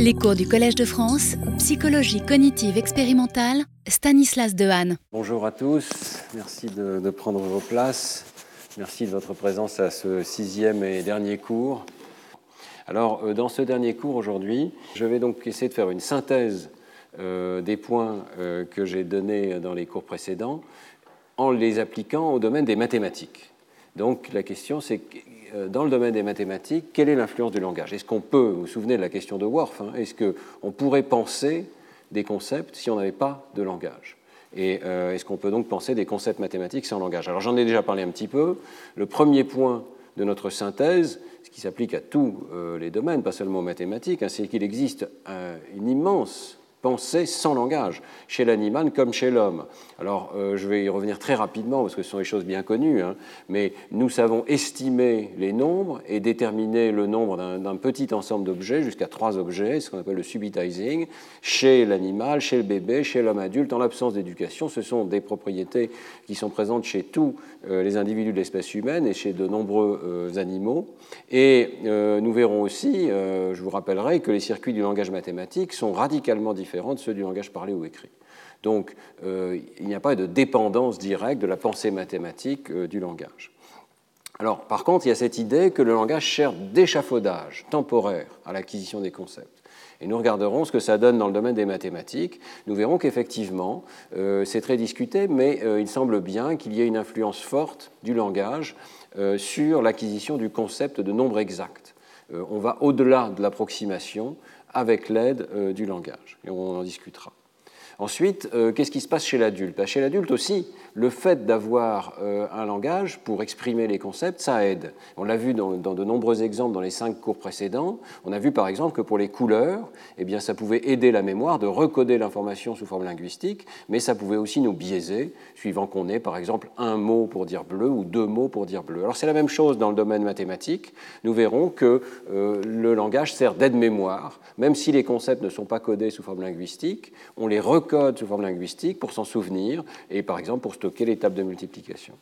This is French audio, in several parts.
Les cours du Collège de France, psychologie cognitive expérimentale, Stanislas Dehaene. Bonjour à tous, merci de, prendre vos places. Merci de votre présence à ce sixième et dernier cours. Alors, euh, dans ce dernier cours aujourd'hui, je vais donc essayer de faire une synthèse euh, des points euh, que j'ai donnés dans les cours précédents en les appliquant au domaine des mathématiques. Donc, la question, c'est dans le domaine des mathématiques, quelle est l'influence du langage? Est-ce qu'on peut, vous vous souvenez de la question de Worf, hein, est-ce qu'on pourrait penser des concepts si on n'avait pas de langage? Et euh, est-ce qu'on peut donc penser des concepts mathématiques sans langage? Alors j'en ai déjà parlé un petit peu. Le premier point de notre synthèse, ce qui s'applique à tous euh, les domaines, pas seulement aux mathématiques, hein, c'est qu'il existe une immense pensée sans langage, chez l'animal comme chez l'homme. Alors, euh, je vais y revenir très rapidement parce que ce sont des choses bien connues, hein, mais nous savons estimer les nombres et déterminer le nombre d'un petit ensemble d'objets jusqu'à trois objets, ce qu'on appelle le subitizing, chez l'animal, chez le bébé, chez l'homme adulte, en l'absence d'éducation. Ce sont des propriétés qui sont présentes chez tous euh, les individus de l'espèce humaine et chez de nombreux euh, animaux. Et nous verrons aussi, je vous rappellerai, que les circuits du langage mathématique sont radicalement différents de ceux du langage parlé ou écrit. Donc euh, il n'y a pas de dépendance directe de la pensée mathématique euh, du langage. Alors par contre, il y a cette idée que le langage sert d'échafaudage temporaire à l'acquisition des concepts. Et nous regarderons ce que ça donne dans le domaine des mathématiques. Nous verrons qu'effectivement, euh, c'est très discuté, mais il semble bien qu'il y ait une influence forte du langage sur l'acquisition du concept de nombre exact. on va au-delà de l'approximation avec l'aide du langage, et on en discutera. Ensuite, euh, qu'est-ce qui se passe chez l'adulte? Bah, Chez l'adulte aussi, le fait d'avoir euh, un langage pour exprimer les concepts, ça aide. On l'a vu dans, de nombreux exemples dans les cinq cours précédents. On a vu par exemple que pour les couleurs, eh bien, ça pouvait aider la mémoire de recoder l'information sous forme linguistique, mais ça pouvait aussi nous biaiser, suivant qu'on ait par exemple un mot pour dire bleu ou deux mots pour dire bleu. Alors c'est la même chose dans le domaine mathématique. Nous verrons que euh, le langage sert d'aide-mémoire, même si les concepts ne sont pas codés sous forme linguistique, on les recode code sous forme linguistique pour s'en souvenir et par exemple pour stocker l'étape de multiplication.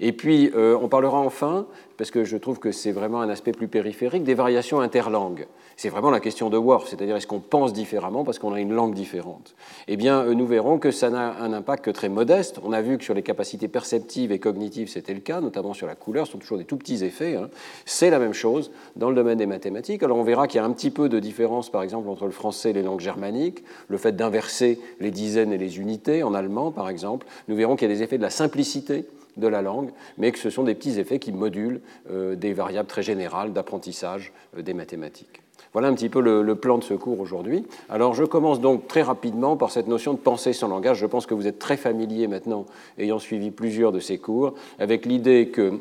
Et puis, euh, on parlera enfin, parce que je trouve que c'est vraiment un aspect plus périphérique, des variations interlangues. C'est vraiment la question de Worf, c'est-à-dire est-ce qu'on pense différemment parce qu'on a une langue différente? Eh bien, euh, nous verrons que ça n'a un impact que très modeste. On a vu que sur les capacités perceptives et cognitives, c'était le cas, notamment sur la couleur, ce sont toujours des tout petits effets. Hein. C'est la même chose dans le domaine des mathématiques. Alors, on verra qu'il y a un petit peu de différence, par exemple, entre le français et les langues germaniques, le fait d'inverser les dizaines et les unités en allemand, par exemple. Nous verrons qu'il y a des effets de la simplicité de la langue, mais que ce sont des petits effets qui modulent euh, des variables très générales d'apprentissage euh, des mathématiques. Voilà un petit peu le, plan de ce cours aujourd'hui. Alors je commence donc très rapidement par cette notion de pensée sans langage. Je pense que vous êtes très familier maintenant, ayant suivi plusieurs de ces cours, avec l'idée que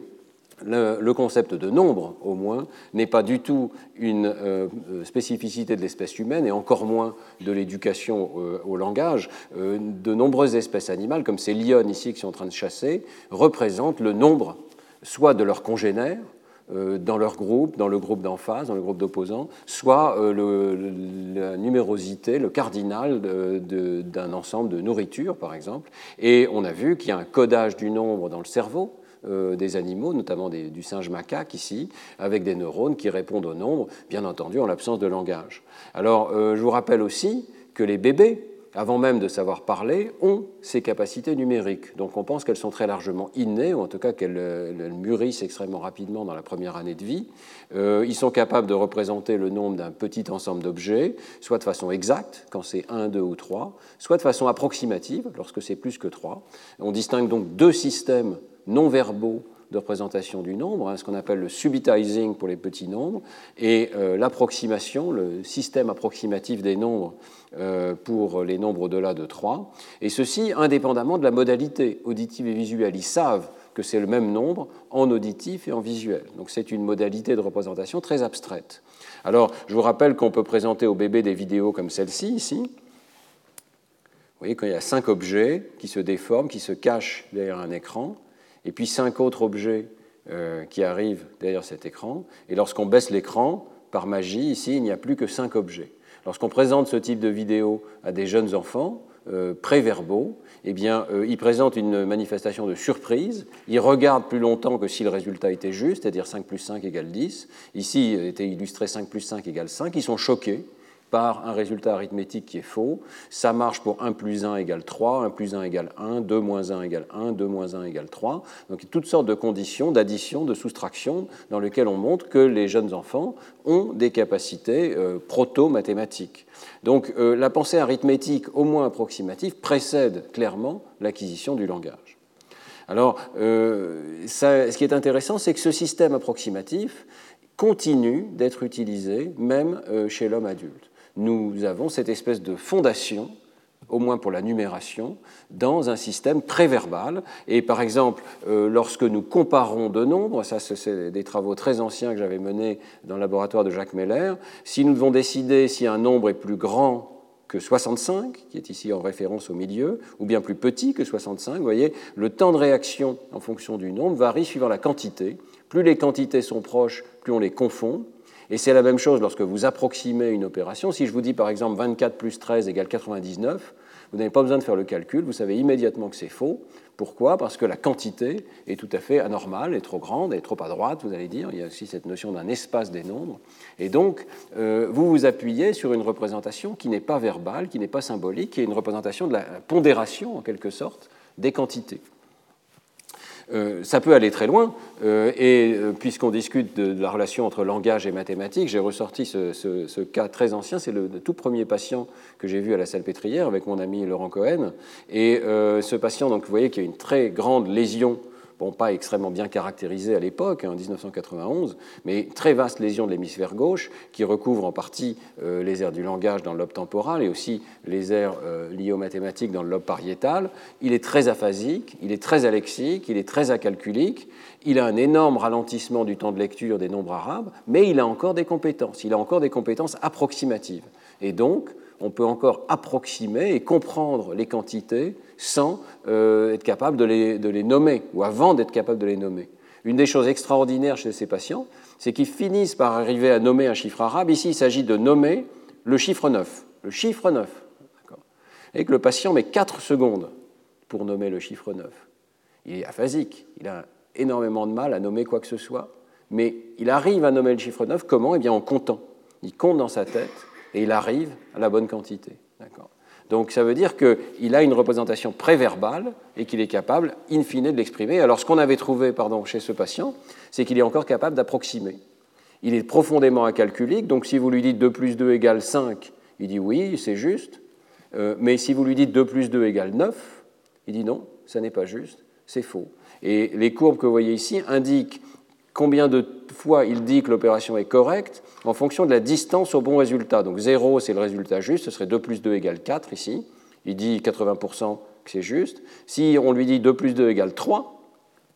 le, concept de nombre, au moins, n'est pas du tout une euh, spécificité de l'espèce humaine et encore moins de l'éducation euh, au langage. Euh, de nombreuses espèces animales, comme ces lions ici qui sont en train de chasser, représentent le nombre soit de leurs congénères, dans leur groupe, dans le groupe d'en face, dans le groupe d'opposants, soit la numérosité, le cardinal d'un ensemble de nourriture, par exemple. Et on a vu qu'il y a un codage du nombre dans le cerveau, euh, des animaux, notamment du singe macaque ici, avec des neurones qui répondent au nombre, bien entendu en l'absence de langage. Alors, euh, je vous rappelle aussi que les bébés, avant même de savoir parler, ont ces capacités numériques. Donc on pense qu'elles sont très largement innées, ou en tout cas qu'elles euh, mûrissent extrêmement rapidement dans la première année de vie. ils sont capables de représenter le nombre d'un petit ensemble d'objets, soit de façon exacte, quand c'est 1, 2 ou 3, soit de façon approximative, lorsque c'est plus que 3. On distingue donc deux systèmes non-verbaux de représentation du nombre, hein, ce qu'on appelle le subitizing pour les petits nombres, et euh, l'approximation, le système approximatif des nombres euh, pour les nombres au-delà de 3, et ceci indépendamment de la modalité auditive et visuelle. Ils savent que c'est le même nombre en auditif et en visuel. Donc c'est une modalité de représentation très abstraite. Alors, je vous rappelle qu'on peut présenter au bébé des vidéos comme celle-ci, ici. Vous voyez, quand il y a cinq objets qui se déforment, qui se cachent derrière un écran, et puis cinq autres objets euh, qui arrivent derrière cet écran. Et lorsqu'on baisse l'écran, par magie, ici, il n'y a plus que cinq objets. Lorsqu'on présente ce type de vidéo à des jeunes enfants, euh, préverbaux, eh bien, euh, ils présentent une manifestation de surprise. Ils regardent plus longtemps que si le résultat était juste, c'est-à-dire 5 plus 5 égale 10. Ici, était illustré 5 plus 5 égale 5. Ils sont choqués. Par un résultat arithmétique qui est faux. Ça marche pour 1 plus 1 égale 3, 1 plus 1 égale 1, 2 moins 1 égale 1, 2 moins 1 égale 3. Donc toutes sortes de conditions d'addition, de soustraction, dans lesquelles on montre que les jeunes enfants ont des capacités euh, proto-mathématiques. Donc euh, la pensée arithmétique, au moins approximative, précède clairement l'acquisition du langage. Alors, euh, ce qui est intéressant, c'est que ce système approximatif continue d'être utilisé même chez l'homme adulte nous avons cette espèce de fondation au moins pour la numération, dans un système préverbal. Et par exemple, euh, lorsque nous comparons deux nombres, ça c'est des travaux très anciens que j'avais menés dans le laboratoire de Jacques Meller, si nous devons décider si un nombre est plus grand que 65, qui est ici en référence au milieu, ou bien plus petit que 65, vous voyez, le temps de réaction en fonction du nombre varie suivant la quantité. Plus les quantités sont proches, plus on les confond. Et c'est la même chose lorsque vous approximez une opération. Si je vous dis par exemple 24 plus 13 égale 99, vous n'avez pas besoin de faire le calcul, vous savez immédiatement que c'est faux. Pourquoi? Parce que la quantité est tout à fait anormale, est trop grande, est trop à droite, vous allez dire. Il y a aussi cette notion d'un espace des nombres. Et donc, euh, vous vous appuyez sur une représentation qui n'est pas verbale, qui n'est pas symbolique, qui est une représentation de la pondération, en quelque sorte, des quantités. Euh, ça peut aller très loin, euh, et euh, puisqu'on discute de, la relation entre langage et mathématiques, j'ai ressorti ce, cas très ancien, c'est le, tout premier patient que j'ai vu à la salle pétrière avec mon ami Laurent Cohen, et ce patient, donc vous voyez qu'il y a une très grande lésion bon, pas extrêmement bien caractérisée à l'époque, hein, en 1991, mais très vaste lésion de l'hémisphère gauche qui recouvre en partie euh, les aires du langage dans le lobe temporal et aussi les aires euh, liées aux mathématiques dans le lobe pariétal. Il est très aphasique, il est très alexique, il est très acalculique, il a un énorme ralentissement du temps de lecture des nombres arabes, mais il a encore des compétences, il a encore des compétences approximatives. Et donc, on peut encore approximer et comprendre les quantités sans euh, être capable de les, nommer, ou avant d'être capable de les nommer. Une des choses extraordinaires chez ces patients, c'est qu'ils finissent par arriver à nommer un chiffre arabe. Ici, il s'agit de nommer le chiffre 9. Le chiffre 9. Et que le patient met 4 secondes pour nommer le chiffre 9. Il est aphasique, il a énormément de mal à nommer quoi que ce soit, mais il arrive à nommer le chiffre 9 comment? Eh bien en comptant. Il compte dans sa tête et il arrive à la bonne quantité. Donc ça veut dire qu'il a une représentation préverbale et qu'il est capable, in fine, de l'exprimer. Alors ce qu'on avait trouvé chez ce patient, c'est qu'il est encore capable d'approximer. Il est profondément acalculique, donc si vous lui dites 2 plus 2 égale 5, il dit oui, c'est juste. Euh, mais si vous lui dites 2 plus 2 égale 9, il dit non, ça n'est pas juste, c'est faux. Et les courbes que vous voyez ici indiquent combien de fois il dit que l'opération est correcte en fonction de la distance au bon résultat. Donc 0, c'est le résultat juste, ce serait 2 plus 2 égale 4 ici. Il dit 80% que c'est juste. Si on lui dit 2 plus 2 égale 3,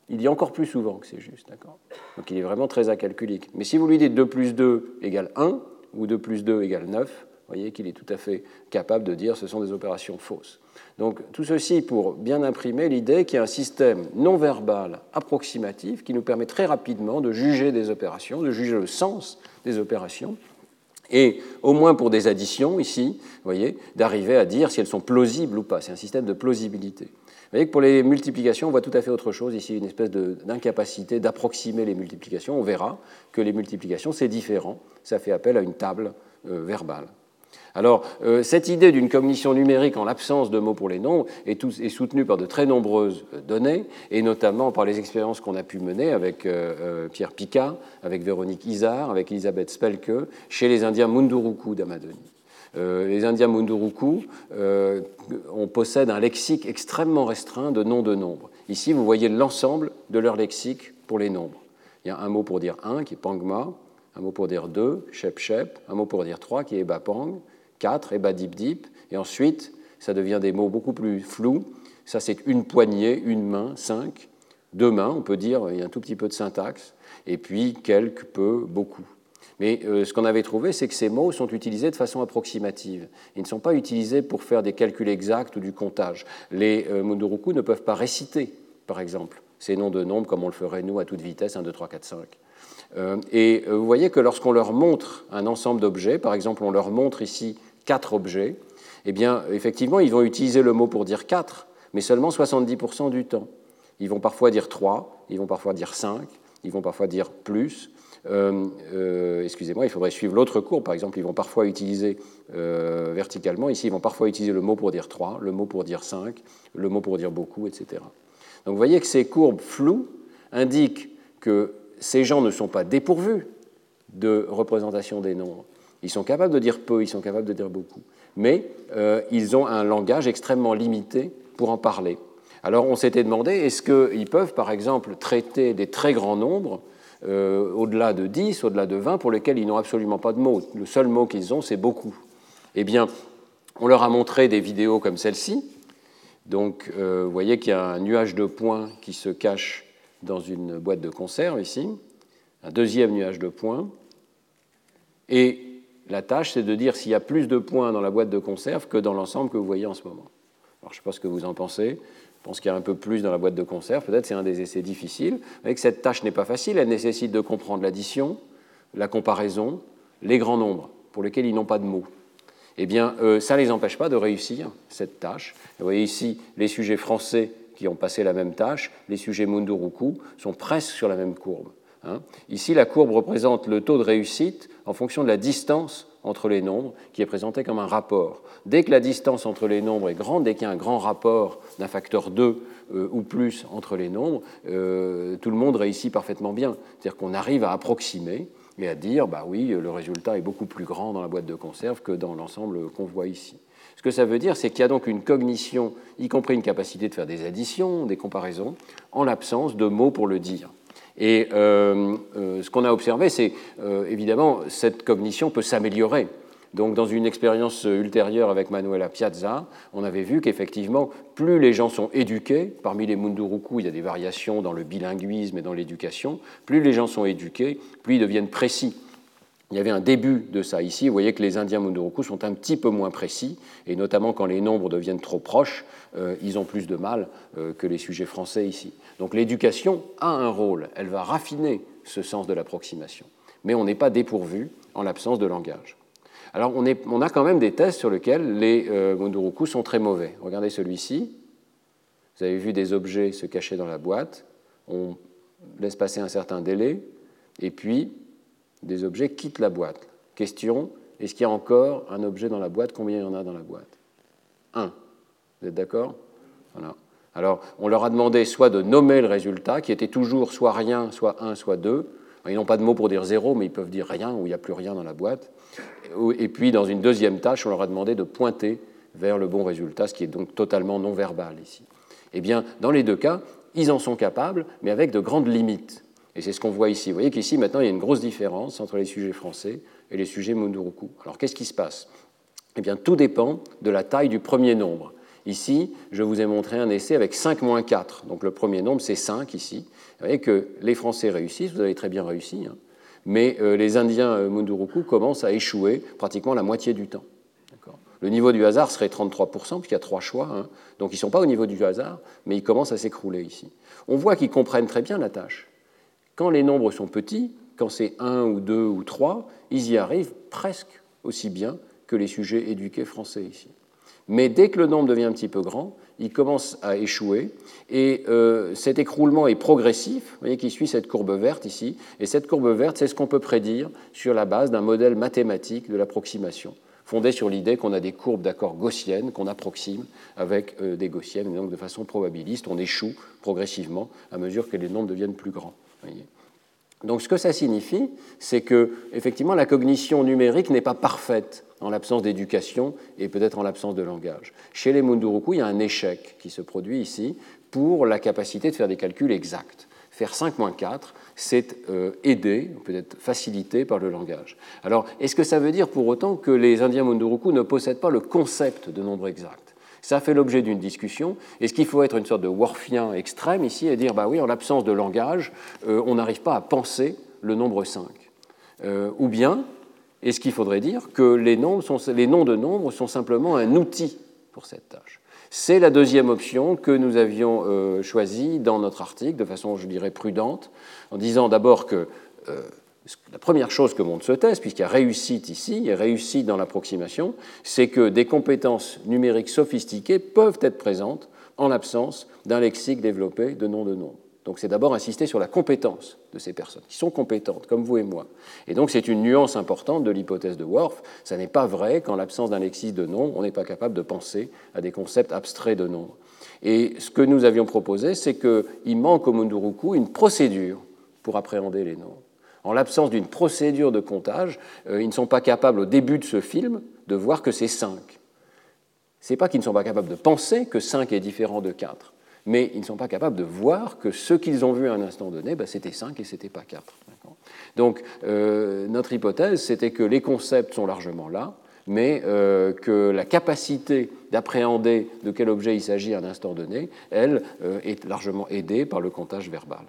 il dit encore plus souvent que c'est juste. Donc il est vraiment très acalculique. Mais si vous lui dites 2 plus 2 égale 1 ou 2 plus 2 égale 9, vous voyez qu'il est tout à fait capable de dire que ce sont des opérations fausses. Donc tout ceci pour bien imprimer l'idée qu'il y a un système non verbal approximatif qui nous permet très rapidement de juger des opérations, de juger le sens des opérations, et au moins pour des additions ici, vous voyez, d'arriver à dire si elles sont plausibles ou pas. C'est un système de plausibilité. Vous voyez que pour les multiplications, on voit tout à fait autre chose ici, une espèce d'incapacité d'approximer les multiplications. On verra que les multiplications, c'est différent. Ça fait appel à une table euh, verbale. Alors, euh, cette idée d'une cognition numérique en l'absence de mots pour les nombres est, soutenue par de très nombreuses euh, données, et notamment par les expériences qu'on a pu mener avec euh, Pierre Picard, avec Véronique Isard, avec Elisabeth Spelke, chez les Indiens Munduruku d'Amazonie. les Indiens Munduruku, on possède un lexique extrêmement restreint de noms de nombres. Ici, vous voyez l'ensemble de leur lexique pour les nombres. Il y a un mot pour dire un qui est pangma, un mot pour dire deux, shep shep, un mot pour dire trois qui est bapang, 4, et dip dip, et ensuite ça devient des mots beaucoup plus flous. Ça c'est une poignée, une main, cinq, deux mains, on peut dire, il y a un tout petit peu de syntaxe, et puis quelques, peu, beaucoup. Mais euh, ce qu'on avait trouvé, c'est que ces mots sont utilisés de façon approximative. Ils ne sont pas utilisés pour faire des calculs exacts ou du comptage. Les euh, Munduruku ne peuvent pas réciter, par exemple, ces noms de nombres comme on le ferait nous à toute vitesse, 1, 2, 3, 4, 5. Et euh, vous voyez que lorsqu'on leur montre un ensemble d'objets, par exemple on leur montre ici quatre objets, eh bien, effectivement, ils vont utiliser le mot pour dire quatre, mais seulement 70% du temps. Ils vont parfois dire trois, ils vont parfois dire cinq, ils vont parfois dire plus. excusez-moi, il faudrait suivre l'autre courbe. Par exemple, ils vont parfois utiliser verticalement, ici, ils vont parfois utiliser le mot pour dire 3, le mot pour dire 5, le mot pour dire beaucoup, etc. Donc vous voyez que ces courbes floues indiquent que ces gens ne sont pas dépourvus de représentation des nombres. Ils sont capables de dire peu, ils sont capables de dire beaucoup. Mais euh, ils ont un langage extrêmement limité pour en parler. Alors on s'était demandé, est-ce qu'ils peuvent par exemple traiter des très grands nombres, euh, au-delà de 10, au-delà de 20, pour lesquels ils n'ont absolument pas de mots? Le seul mot qu'ils ont, c'est beaucoup. Eh bien, on leur a montré des vidéos comme celle-ci. Donc euh, vous voyez qu'il y a un nuage de points qui se cache dans une boîte de conserve ici, un deuxième nuage de points. Et la tâche, c'est de dire s'il y a plus de points dans la boîte de conserve que dans l'ensemble que vous voyez en ce moment. Alors, je ne sais pas ce que vous en pensez. Je pense qu'il y a un peu plus dans la boîte de conserve. Peut-être c'est un des essais difficiles. Mais que cette tâche n'est pas facile. Elle nécessite de comprendre l'addition, la comparaison, les grands nombres, pour lesquels ils n'ont pas de mots. Eh bien, euh, ça ne les empêche pas de réussir cette tâche. Vous voyez ici les sujets français qui ont passé la même tâche, les sujets Munduruku sont presque sur la même courbe. Hein. Ici, la courbe représente le taux de réussite en fonction de la distance entre les nombres, qui est présenté comme un rapport. Dès que la distance entre les nombres est grande, dès qu'il y a un grand rapport d'un facteur 2 euh, ou plus entre les nombres, euh, tout le monde réussit parfaitement bien. C'est-à-dire qu'on arrive à approximer et à dire, bah oui, le résultat est beaucoup plus grand dans la boîte de conserve que dans l'ensemble qu'on voit ici. Ce que ça veut dire, c'est qu'il y a donc une cognition, y compris une capacité de faire des additions, des comparaisons, en l'absence de mots pour le dire. Et euh, euh, ce qu'on a observé, c'est euh, évidemment cette cognition peut s'améliorer. Donc, dans une expérience ultérieure avec Manuela Piazza, on avait vu qu'effectivement, plus les gens sont éduqués, parmi les Munduruku, il y a des variations dans le bilinguisme et dans l'éducation, plus les gens sont éduqués, plus ils deviennent précis il y avait un début de ça ici. Vous voyez que les Indiens Munduruku sont un petit peu moins précis, et notamment quand les nombres deviennent trop proches, euh, ils ont plus de mal euh, que les sujets français ici. Donc l'éducation a un rôle, elle va raffiner ce sens de l'approximation, mais on n'est pas dépourvu en l'absence de langage. Alors on, a quand même des tests sur lesquels les euh, Munduruku sont très mauvais. Regardez celui-ci. Vous avez vu des objets se cacher dans la boîte. On laisse passer un certain délai, et puis des objets quittent la boîte. Question, est-ce qu'il y a encore un objet dans la boîte? Combien il y en a dans la boîte? Un. Vous êtes d'accord? Voilà. Alors, on leur a demandé soit de nommer le résultat, qui était toujours soit rien, soit 1, soit 2. Ils n'ont pas de mots pour dire zéro, mais ils peuvent dire rien, ou il n'y a plus rien dans la boîte. Et puis, dans une deuxième tâche, on leur a demandé de pointer vers le bon résultat, ce qui est donc totalement non verbal ici. Eh bien, dans les deux cas, ils en sont capables, mais avec de grandes limites. Et c'est ce qu'on voit ici. Vous voyez qu'ici, maintenant, il y a une grosse différence entre les sujets français et les sujets Munduruku. Alors, qu'est-ce qui se passe? Eh bien, tout dépend de la taille du premier nombre. Ici, je vous ai montré un essai avec 5 moins 4. Donc, le premier nombre, c'est 5 ici. Vous voyez que les Français réussissent, vous avez très bien réussi, hein. mais euh, les Indiens euh, Munduruku commencent à échouer pratiquement la moitié du temps. Le niveau du hasard serait 33%, puisqu'il y a trois choix. Hein. Donc ils ne sont pas au niveau du hasard, mais ils commencent à s'écrouler ici. On voit qu'ils comprennent très bien la tâche. Quand les nombres sont petits, quand c'est 1 ou 2 ou 3, ils y arrivent presque aussi bien que les sujets éduqués français ici. Mais dès que le nombre devient un petit peu grand, il commence à échouer et euh, cet écroulement est progressif, vous voyez qu'il suit cette courbe verte ici, et cette courbe verte, c'est ce qu'on peut prédire sur la base d'un modèle mathématique de l'approximation, fondé sur l'idée qu'on a des courbes d'accord gaussiennes qu'on approxime avec euh, des gaussiennes, et donc de façon probabiliste, on échoue progressivement à mesure que les nombres deviennent plus grands. Donc ce que ça signifie, c'est que effectivement la cognition numérique n'est pas parfaite en l'absence d'éducation et peut-être en l'absence de langage. Chez les Munduruku, il y a un échec qui se produit ici pour la capacité de faire des calculs exacts. Faire 5 moins 4, c'est euh, aidé, peut-être facilité par le langage. Alors, est-ce que ça veut dire pour autant que les Indiens Munduruku ne possèdent pas le concept de nombre exact? Ça fait l'objet d'une discussion. Est-ce qu'il faut être une sorte de Worfien extrême ici et dire, bah oui, en l'absence de langage, euh, on n'arrive pas à penser le nombre 5 euh, Ou bien, est-ce qu'il faudrait dire que les, noms de nombres sont simplement un outil pour cette tâche C'est la deuxième option que nous avions euh, choisie dans notre article, de façon, je dirais, prudente, en disant d'abord que la première chose que montre ce test, puisqu'il y a réussite ici, et réussite dans l'approximation, c'est que des compétences numériques sophistiquées peuvent être présentes en l'absence d'un lexique développé de noms de nombres. Donc c'est d'abord insister sur la compétence de ces personnes, qui sont compétentes, comme vous et moi. Et donc c'est une nuance importante de l'hypothèse de Worf. Ça n'est pas vrai qu'en l'absence d'un lexique de nom, on n'est pas capable de penser à des concepts abstraits de nombre. Et ce que nous avions proposé, c'est qu'il manque au Munduruku une procédure pour appréhender les nombres. En l'absence d'une procédure de comptage, euh, ils ne sont pas capables au début de ce film de voir que c'est 5. n'est pas qu'ils ne sont pas capables de penser que 5 est différent de 4 mais ils ne sont pas capables de voir que ce qu'ils ont vu à un instant donné, ben, c'était 5 et ce n'était pas 4. Donc euh, notre hypothèse, c'était que les concepts sont largement là, mais euh, que la capacité d'appréhender de quel objet il s'agit à un instant donné, elle, est largement aidée par le comptage verbal.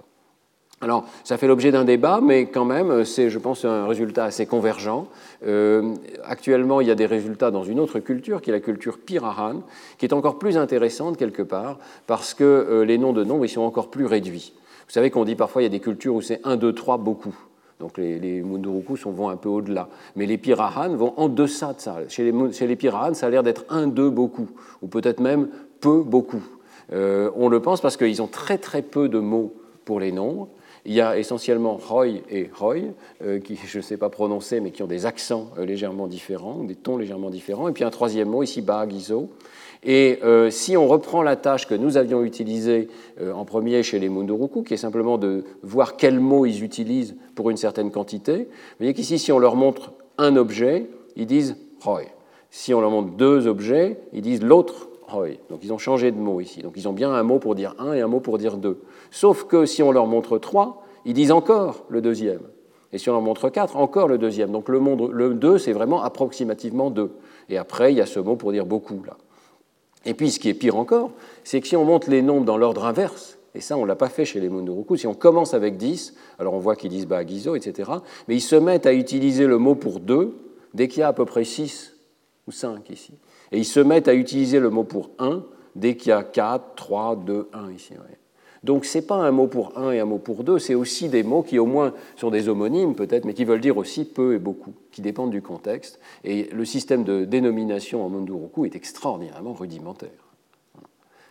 Alors, ça fait l'objet d'un débat, mais quand même, c'est, je pense, un résultat assez convergent. Euh, actuellement, il y a des résultats dans une autre culture, qui est la culture Pirahan, qui est encore plus intéressante quelque part, parce que euh, les noms de nombres, ils sont encore plus réduits. Vous savez qu'on dit parfois, il y a des cultures où c'est 1, 2, 3, beaucoup. Donc les, les Munduruku vont un peu au-delà. Mais les Pirahan vont en deçà de ça. Chez les, chez Pirahan, ça a l'air d'être 1, 2, beaucoup, ou peut-être même peu, beaucoup. Euh, on le pense parce qu'ils ont très très peu de mots pour les nombres. Il y a essentiellement Roy et Roy, euh, qui je ne sais pas prononcer, mais qui ont des accents euh, légèrement différents, des tons légèrement différents. Et puis un troisième mot, ici, Baagizo. Et euh, si on reprend la tâche que nous avions utilisée en premier chez les Munduruku, qui est simplement de voir quels mots ils utilisent pour une certaine quantité, vous voyez qu'ici, si on leur montre un objet, ils disent Roy. Si on leur montre deux objets, ils disent l'autre Donc ils ont changé de mot ici. Donc ils ont bien un mot pour dire un et un mot pour dire deux. Sauf que si on leur montre trois, ils disent encore le deuxième. Et si on leur montre quatre, encore le deuxième. Donc le, monde, le 2, c'est vraiment approximativement deux. Et après, il y a ce mot pour dire beaucoup, là. Et puis, ce qui est pire encore, c'est que si on monte les nombres dans l'ordre inverse, et ça, on ne l'a pas fait chez les Munduruku, si on commence avec 10, alors on voit qu'ils disent Bagizo, etc., mais ils se mettent à utiliser le mot pour 2 dès qu'il y a à peu près 6 ou 5 ici. Et ils se mettent à utiliser le mot pour 1 dès qu'il y a 4, 3, 2, 1 ici. Donc ce n'est pas un mot pour un et un mot pour deux, c'est aussi des mots qui au moins sont des homonymes peut-être, mais qui veulent dire aussi peu et beaucoup, qui dépendent du contexte. Et le système de dénomination en Munduruku est extraordinairement rudimentaire.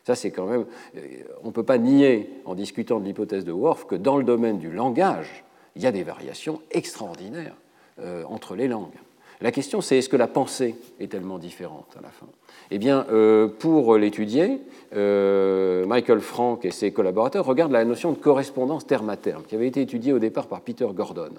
Ça, c'est quand même. Euh, on ne peut pas nier, en discutant de l'hypothèse de Worf, que dans le domaine du langage, il y a des variations extraordinaires euh, entre les langues. La question, c'est est-ce que la pensée est tellement différente à la fin? Eh bien, euh, pour l'étudier, euh, Michael Frank et ses collaborateurs regardent la notion de correspondance terme à terme, qui avait été étudiée au départ par Peter Gordon.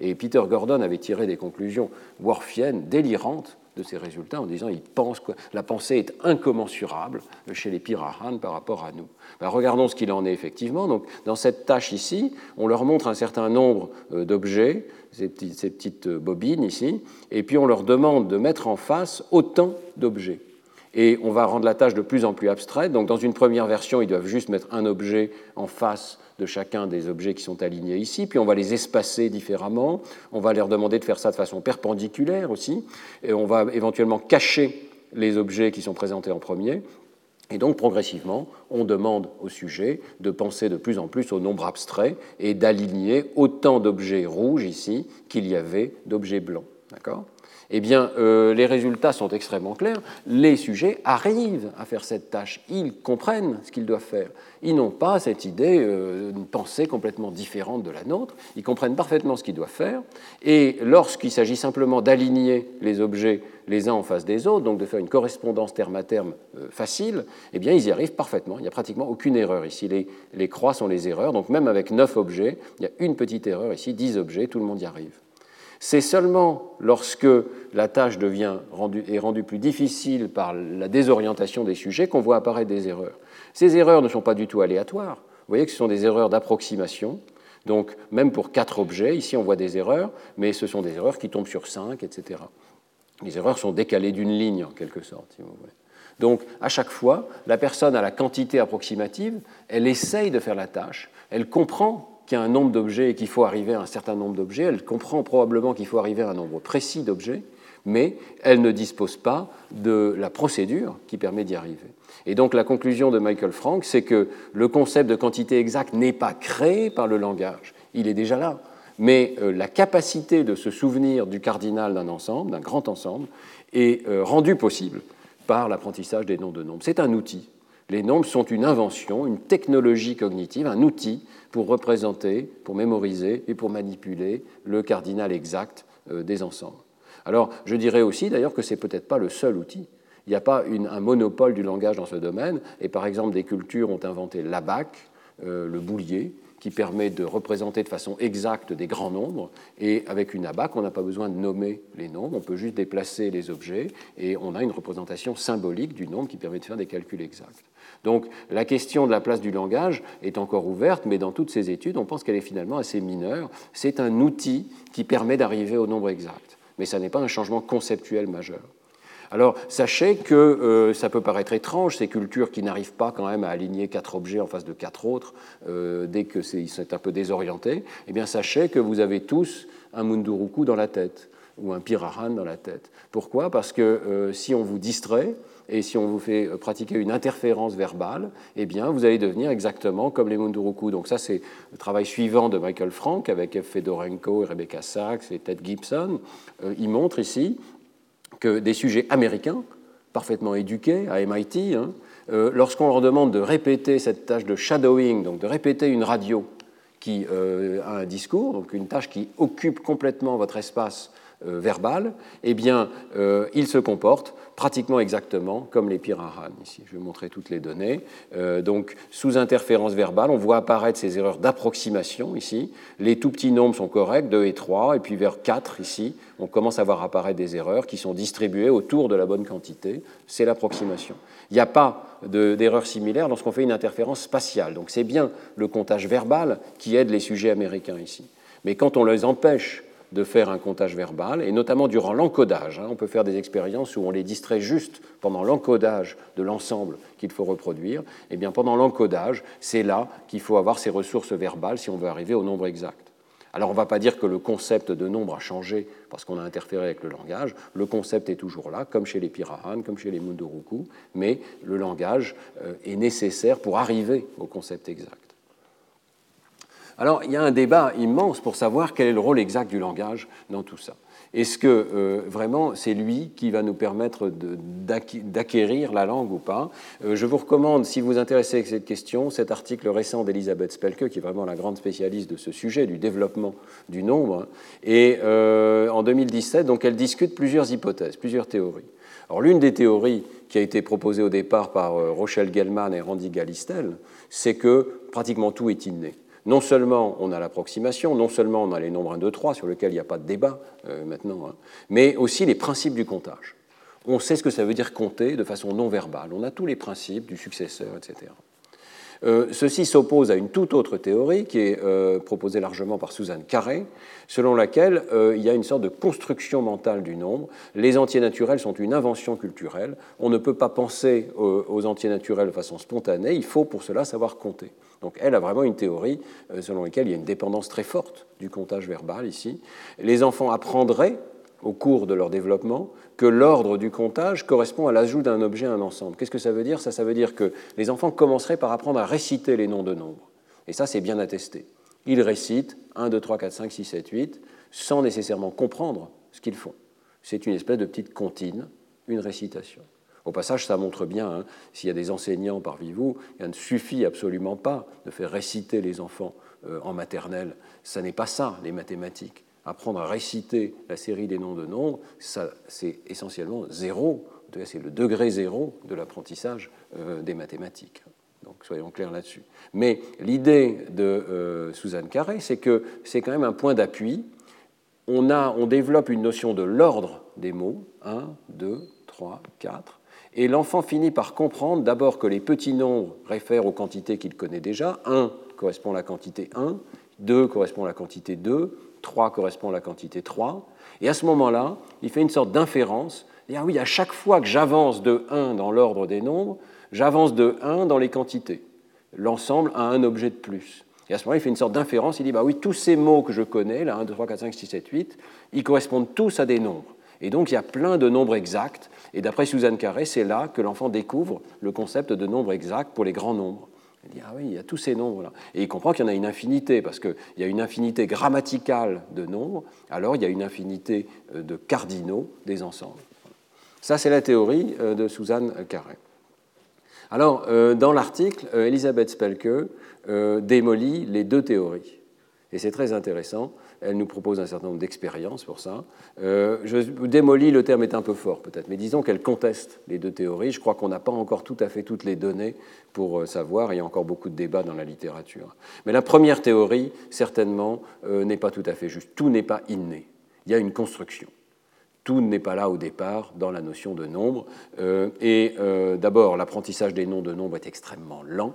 Et Peter Gordon avait tiré des conclusions worfiennes, délirantes, de ces résultats en disant il pense que la pensée est incommensurable chez les Pirahan par rapport à nous. Ben, regardons ce qu'il en est effectivement. Donc, dans cette tâche ici, on leur montre un certain nombre euh, d'objets, ces petites, ces petites bobines ici, et puis on leur demande de mettre en face autant d'objets et on va rendre la tâche de plus en plus abstraite. Donc dans une première version, ils doivent juste mettre un objet en face de chacun des objets qui sont alignés ici, puis on va les espacer différemment, on va leur demander de faire ça de façon perpendiculaire aussi, et on va éventuellement cacher les objets qui sont présentés en premier, et donc progressivement, on demande au sujet de penser de plus en plus au nombre abstrait et d'aligner autant d'objets rouges ici qu'il y avait d'objets blancs. D'accord? Eh bien, euh, les résultats sont extrêmement clairs. Les sujets arrivent à faire cette tâche. Ils comprennent ce qu'ils doivent faire. Ils n'ont pas cette idée, euh, une pensée complètement différente de la nôtre. Ils comprennent parfaitement ce qu'ils doivent faire. Et lorsqu'il s'agit simplement d'aligner les objets les uns en face des autres, donc de faire une correspondance terme à terme euh, facile, eh bien, ils y arrivent parfaitement. Il n'y a pratiquement aucune erreur ici. Les, les croix sont les erreurs. Donc, même avec neuf objets, il y a une petite erreur ici, dix objets, tout le monde y arrive. C'est seulement lorsque la tâche devient est rendue plus difficile par la désorientation des sujets qu'on voit apparaître des erreurs. Ces erreurs ne sont pas du tout aléatoires. Vous voyez que ce sont des erreurs d'approximation. Donc, même pour quatre objets, ici on voit des erreurs, mais ce sont des erreurs qui tombent sur cinq, etc. Les erreurs sont décalées d'une ligne, en quelque sorte, si vous voulez. Donc, à chaque fois, la personne a la quantité approximative, elle essaye de faire la tâche, elle comprend qu'il y a un nombre d'objets et qu'il faut arriver à un certain nombre d'objets. Elle comprend probablement qu'il faut arriver à un nombre précis d'objets, mais elle ne dispose pas de la procédure qui permet d'y arriver. Et donc la conclusion de Michael Frank, c'est que le concept de quantité exacte n'est pas créé par le langage, il est déjà là. Mais euh, la capacité de se souvenir du cardinal d'un ensemble, d'un grand ensemble, est euh, rendue possible par l'apprentissage des noms de nombres. C'est un outil Les nombres sont une invention, une technologie cognitive, un outil pour représenter, pour mémoriser et pour manipuler le cardinal exact euh, des ensembles. Alors, je dirais aussi d'ailleurs que ce n'est peut-être pas le seul outil. Il n'y a pas un monopole du langage dans ce domaine. Et par exemple, des cultures ont inventé l'abac, euh, le boulier, qui permet de représenter de façon exacte des grands nombres. Et avec une abac, on n'a pas besoin de nommer les nombres, on peut juste déplacer les objets et on a une représentation symbolique du nombre qui permet de faire des calculs exacts. Donc la question de la place du langage est encore ouverte, mais dans toutes ces études, on pense qu'elle est finalement assez mineure. C'est un outil qui permet d'arriver au nombre exact, mais ça n'est pas un changement conceptuel majeur. Alors, sachez que euh, ça peut paraître étrange, ces cultures qui n'arrivent pas quand même à aligner quatre objets en face de quatre autres euh, dès que c'est un peu désorientés. Eh bien, sachez que vous avez tous un Munduruku dans la tête ou un Pirahan dans la tête. Pourquoi? Parce que euh, si on vous distrait, et si on vous fait pratiquer une interférence verbale, eh bien, vous allez devenir exactement comme les Munduruku. Donc ça, c'est le travail suivant de Michael Frank avec F. Fedorenko et Rebecca Sachs et Ted Gibson. il montre ici que des sujets américains, parfaitement éduqués à MIT, hein, euh, lorsqu'on leur demande de répéter cette tâche de shadowing, donc de répéter une radio qui euh, a un discours, donc une tâche qui occupe complètement votre espace euh, verbal, eh bien, ils se comportent pratiquement exactement comme les Pirahan. Ici, je vais montrer toutes les données. Euh, donc, sous interférence verbale, on voit apparaître ces erreurs d'approximation ici. Les tout petits nombres sont corrects, 2 et 3, et puis vers 4 ici, on commence à voir apparaître des erreurs qui sont distribuées autour de la bonne quantité. C'est l'approximation. Il n'y a pas d'erreur similaire lorsqu'on fait une interférence spatiale. Donc, c'est bien le comptage verbal qui aide les sujets américains ici. Mais quand on les empêche de faire un comptage verbal, et notamment durant l'encodage. Hein. On peut faire des expériences où on les distrait juste pendant l'encodage de l'ensemble qu'il faut reproduire. Et eh bien pendant l'encodage, c'est là qu'il faut avoir ces ressources verbales si on veut arriver au nombre exact. Alors on ne va pas dire que le concept de nombre a changé parce qu'on a interféré avec le langage. Le concept est toujours là, comme chez les Pirahan, comme chez les Munduruku, mais le langage euh, est nécessaire pour arriver au concept exact. Alors, il y a un débat immense pour savoir quel est le rôle exact du langage dans tout ça. Est-ce que euh, vraiment c'est lui qui va nous permettre d'acquérir la langue ou pas? Euh, Je vous recommande, si vous vous intéressez à cette question, cet article récent d'Elisabeth Spelke, qui est vraiment la grande spécialiste de ce sujet, du développement du nombre. Et euh, en 2017, donc, elle discute plusieurs hypothèses, plusieurs théories. Alors, l'une des théories qui a été proposée au départ par Rochelle Gellman et Randy Galistel, c'est que pratiquement tout est inné non seulement on a l'approximation, non seulement on a les nombres 1, 2, 3, sur lesquels il n'y a pas de débat euh, maintenant, hein, mais aussi les principes du comptage. On sait ce que ça veut dire compter de façon non verbale. On a tous les principes du successeur, etc. Euh, ceci s'oppose à une toute autre théorie qui est euh, proposée largement par Suzanne Carré, selon laquelle il y a une sorte de construction mentale du nombre. Les entiers naturels sont une invention culturelle. On ne peut pas penser aux, entiers naturels de façon spontanée. Il faut pour cela savoir compter. Donc elle a vraiment une théorie selon laquelle il y a une dépendance très forte du comptage verbal ici. Les enfants apprendraient au cours de leur développement que l'ordre du comptage correspond à l'ajout d'un objet à un ensemble. Qu'est-ce que ça veut dire? Ça, ça veut dire que les enfants commenceraient par apprendre à réciter les noms de nombres. Et ça, c'est bien attesté. Ils récitent 1, 2, 3, 4, 5, 6, 7, 8, sans nécessairement comprendre ce qu'ils font. C'est une espèce de petite comptine, une récitation. Au passage, ça montre bien, hein, s'il y a des enseignants parmi vous, il ne suffit absolument pas de faire réciter les enfants euh, en maternelle. Ça n'est pas ça, les mathématiques apprendre à réciter la série des noms de nombres, c'est essentiellement zéro, c'est le degré zéro de l'apprentissage euh, des mathématiques. Donc soyons clairs là-dessus. Mais l'idée de euh, Suzanne Carré, c'est que c'est quand même un point d'appui. On, on développe une notion de l'ordre des mots, 1, 2, 3, 4, et l'enfant finit par comprendre d'abord que les petits nombres réfèrent aux quantités qu'il connaît déjà. 1 correspond à la quantité 1, 2 correspond à la quantité 2, 3 correspond à la quantité 3. Et à ce moment-là, il fait une sorte d'inférence. Et ah oui, à chaque fois que j'avance de 1 dans l'ordre des nombres, j'avance de 1 dans les quantités. L'ensemble a un objet de plus. Et à ce moment-là, il fait une sorte d'inférence. Il dit, bah oui, tous ces mots que je connais, là, 1, 2, 3, 4, 5, 6, 7, 8, ils correspondent tous à des nombres. Et donc, il y a plein de nombres exacts. Et d'après Suzanne Carré, c'est là que l'enfant découvre le concept de nombre exact pour les grands nombres. Il dit, ah oui, il y a tous ces nombres-là. Et il comprend qu'il y en a une infinité, parce qu'il y a une infinité grammaticale de nombres, alors il y a une infinité euh, de cardinaux des ensembles. Ça, c'est la théorie euh, de Suzanne Carré. Alors, dans l'article, Elisabeth Spelke démolit les deux théories. Et c'est très intéressant. Elle nous propose un certain nombre d'expériences pour ça. Euh, je démolis, le terme est un peu fort peut-être, mais disons qu'elle conteste les deux théories. Je crois qu'on n'a pas encore tout à fait toutes les données pour euh, savoir. Il y a encore beaucoup de débats dans la littérature. Mais la première théorie, certainement, euh, n'est pas tout à fait juste. Tout n'est pas inné. Il y a une construction tout n'est pas là au départ dans la notion de nombre. et d'abord, l'apprentissage des noms de nombres est extrêmement lent.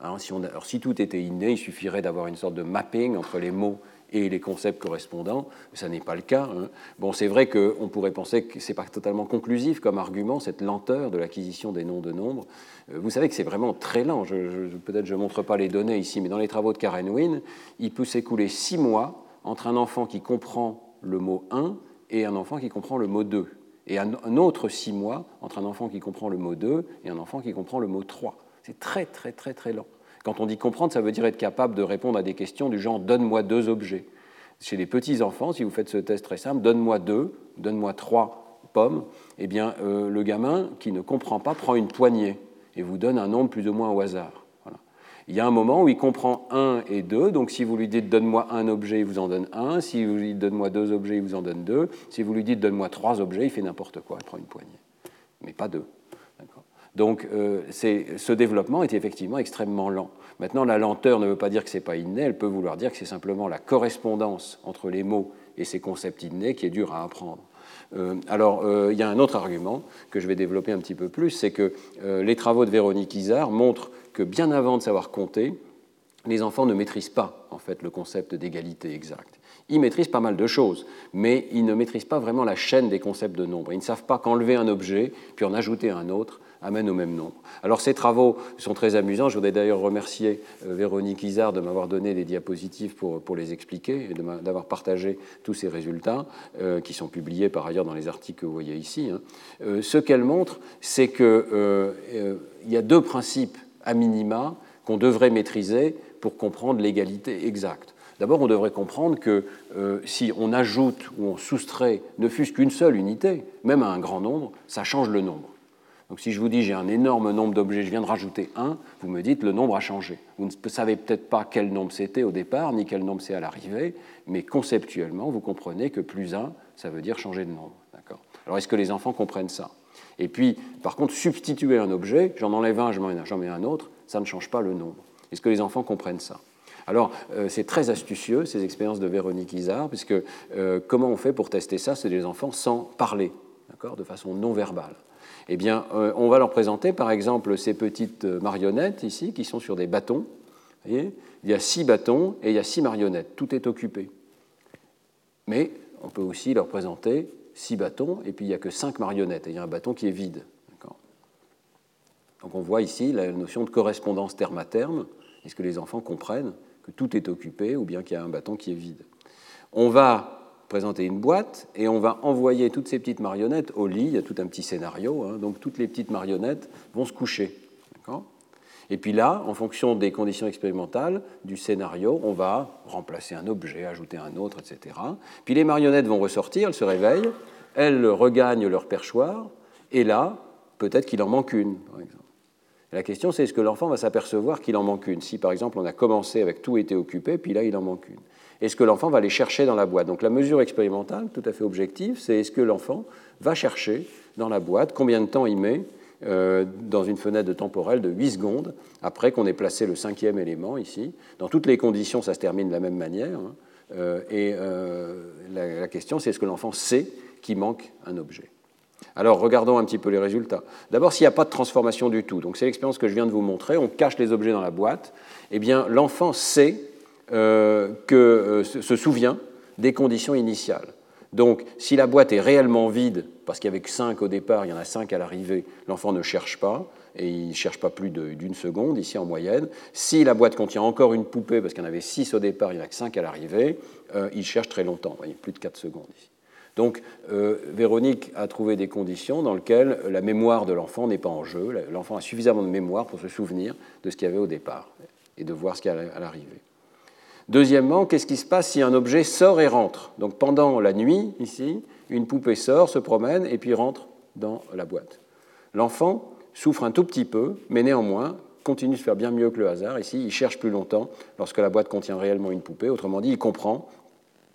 Hein, alors, si tout était inné, il suffirait d'avoir une sorte de mapping entre les mots et les concepts correspondants. Ça n'est pas le cas. Hein. Bon, c'est vrai qu'on pourrait penser que ce n'est pas totalement conclusif comme argument, cette lenteur de l'acquisition des noms de nombres. Euh, vous savez que c'est vraiment très lent. Peut-être je ne montre pas les données ici, mais dans les travaux de Karen Wynne, il peut s'écouler six mois entre un enfant qui comprend le mot 1 et un enfant qui comprend le mot 2. Et un autre six mois entre un enfant qui comprend le mot 2 et un enfant qui comprend le mot 3. C'est très, très, très, très lent. Quand on dit comprendre, ça veut dire être capable de répondre à des questions du genre donne-moi deux objets. Chez les petits enfants, si vous faites ce test très simple, donne-moi deux, donne-moi trois pommes, eh bien, euh, le gamin qui ne comprend pas prend une poignée et vous donne un nombre plus ou moins au hasard. Il y a un moment où il comprend un et deux, donc si vous lui dites donne-moi un objet, il vous en donne un, si vous lui dites donne-moi deux objets, il vous en donne deux, si vous lui dites donne-moi trois objets, il fait n'importe quoi, il prend une poignée, mais pas deux. Donc euh, ce développement est effectivement extrêmement lent. Maintenant, la lenteur ne veut pas dire que ce n'est pas inné, elle peut vouloir dire que c'est simplement la correspondance entre les mots et ces concepts innés qui est dur à apprendre. Euh, alors, euh, il y a un autre argument que je vais développer un petit peu plus, c'est que les travaux de Véronique Isard montrent que bien avant de savoir compter, les enfants ne maîtrisent pas en fait le concept d'égalité exacte. Ils maîtrisent pas mal de choses, mais ils ne maîtrisent pas vraiment la chaîne des concepts de nombre. Ils ne savent pas qu'enlever un objet, puis en ajouter un autre, amène au même nombre. Alors ces travaux sont très amusants. Je voudrais d'ailleurs remercier euh, Véronique Isard de m'avoir donné des diapositives pour, les expliquer et d'avoir partagé tous ces résultats, euh, qui sont publiés par ailleurs dans les articles que vous voyez ici. Hein. Euh, ce qu'elle montre, c'est qu'il y a deux principes à minima qu'on devrait maîtriser pour comprendre l'égalité exacte. D'abord, on devrait comprendre que si on ajoute ou on soustrait ne fût-ce qu'une seule unité, même à un grand nombre, ça change le nombre. Donc si je vous dis j'ai un énorme nombre d'objets, je viens de rajouter un, vous me dites le nombre a changé. Vous ne savez peut-être pas quel nombre c'était au départ, ni quel nombre c'est à l'arrivée, mais conceptuellement, vous comprenez que plus un, ça veut dire changer de nombre. Alors est-ce que les enfants comprennent ça? Et puis, par contre, substituer un objet, j'en enlève un, j'en mets un autre, ça ne change pas le nombre. Est-ce que les enfants comprennent ça? Alors, euh, c'est très astucieux, ces expériences de Véronique Isard, puisque euh, comment on fait pour tester ça? C'est des enfants sans parler, de façon non verbale. Eh bien, euh, on va leur présenter par exemple ces petites euh, marionnettes ici qui sont sur des bâtons. il y a six bâtons et il y a six marionnettes. Tout est occupé. Mais on peut aussi leur présenter six bâtons et puis il n'y a que cinq marionnettes et il y a un bâton qui est vide. Donc on voit ici la notion de correspondance terme à terme. Est-ce que les enfants comprennent que tout est occupé ou bien qu'il y a un bâton qui est vide? On va présenter une boîte et on va envoyer toutes ces petites marionnettes au lit. Il y a tout un petit scénario. Hein. donc toutes les petites marionnettes vont se coucher. Et puis là, en fonction des conditions expérimentales du scénario, on va remplacer un objet, ajouter un autre, etc. Puis les marionnettes vont ressortir, elles se réveillent, elles regagnent leur perchoir, et là, peut-être qu'il en manque une, par exemple. La question, c'est est-ce que l'enfant va s'apercevoir qu'il en manque une? Si, par exemple, on a commencé avec tout était occupé, puis là, il en manque une est-ce que l'enfant va les chercher dans la boîte? Donc la mesure expérimentale, tout à fait objective, c'est est-ce que l'enfant va chercher dans la boîte, combien de temps il met euh, dans une fenêtre temporelle de 8 secondes après qu'on ait placé le cinquième élément ici. Dans toutes les conditions, ça se termine de la même manière. Hein. Euh, et euh, la, question, c'est est-ce que l'enfant sait qu'il manque un objet? Alors, regardons un petit peu les résultats. D'abord, s'il n'y a pas de transformation du tout, donc c'est l'expérience que je viens de vous montrer, on cache les objets dans la boîte, eh bien, l'enfant sait que, euh, se souvient des conditions initiales. Donc, si la boîte est réellement vide, parce qu'il y avait que 5 au départ, il y en a 5 à l'arrivée, l'enfant ne cherche pas, et il ne cherche pas plus d'une seconde, ici en moyenne. Si la boîte contient encore une poupée, parce qu'il y en avait 6 au départ, il n'y en a que 5 à l'arrivée, euh, il cherche très longtemps, voyez, plus de 4 secondes ici. Donc, Véronique a trouvé des conditions dans lesquelles la mémoire de l'enfant n'est pas en jeu. L'enfant a suffisamment de mémoire pour se souvenir de ce qu'il y avait au départ et de voir ce qu'il y a à l'arrivée. Deuxièmement, qu'est-ce qui se passe si un objet sort et rentre? Donc pendant la nuit, ici, une poupée sort, se promène et puis rentre dans la boîte. L'enfant souffre un tout petit peu, mais néanmoins continue de faire bien mieux que le hasard. Ici, il cherche plus longtemps lorsque la boîte contient réellement une poupée. Autrement dit, il comprend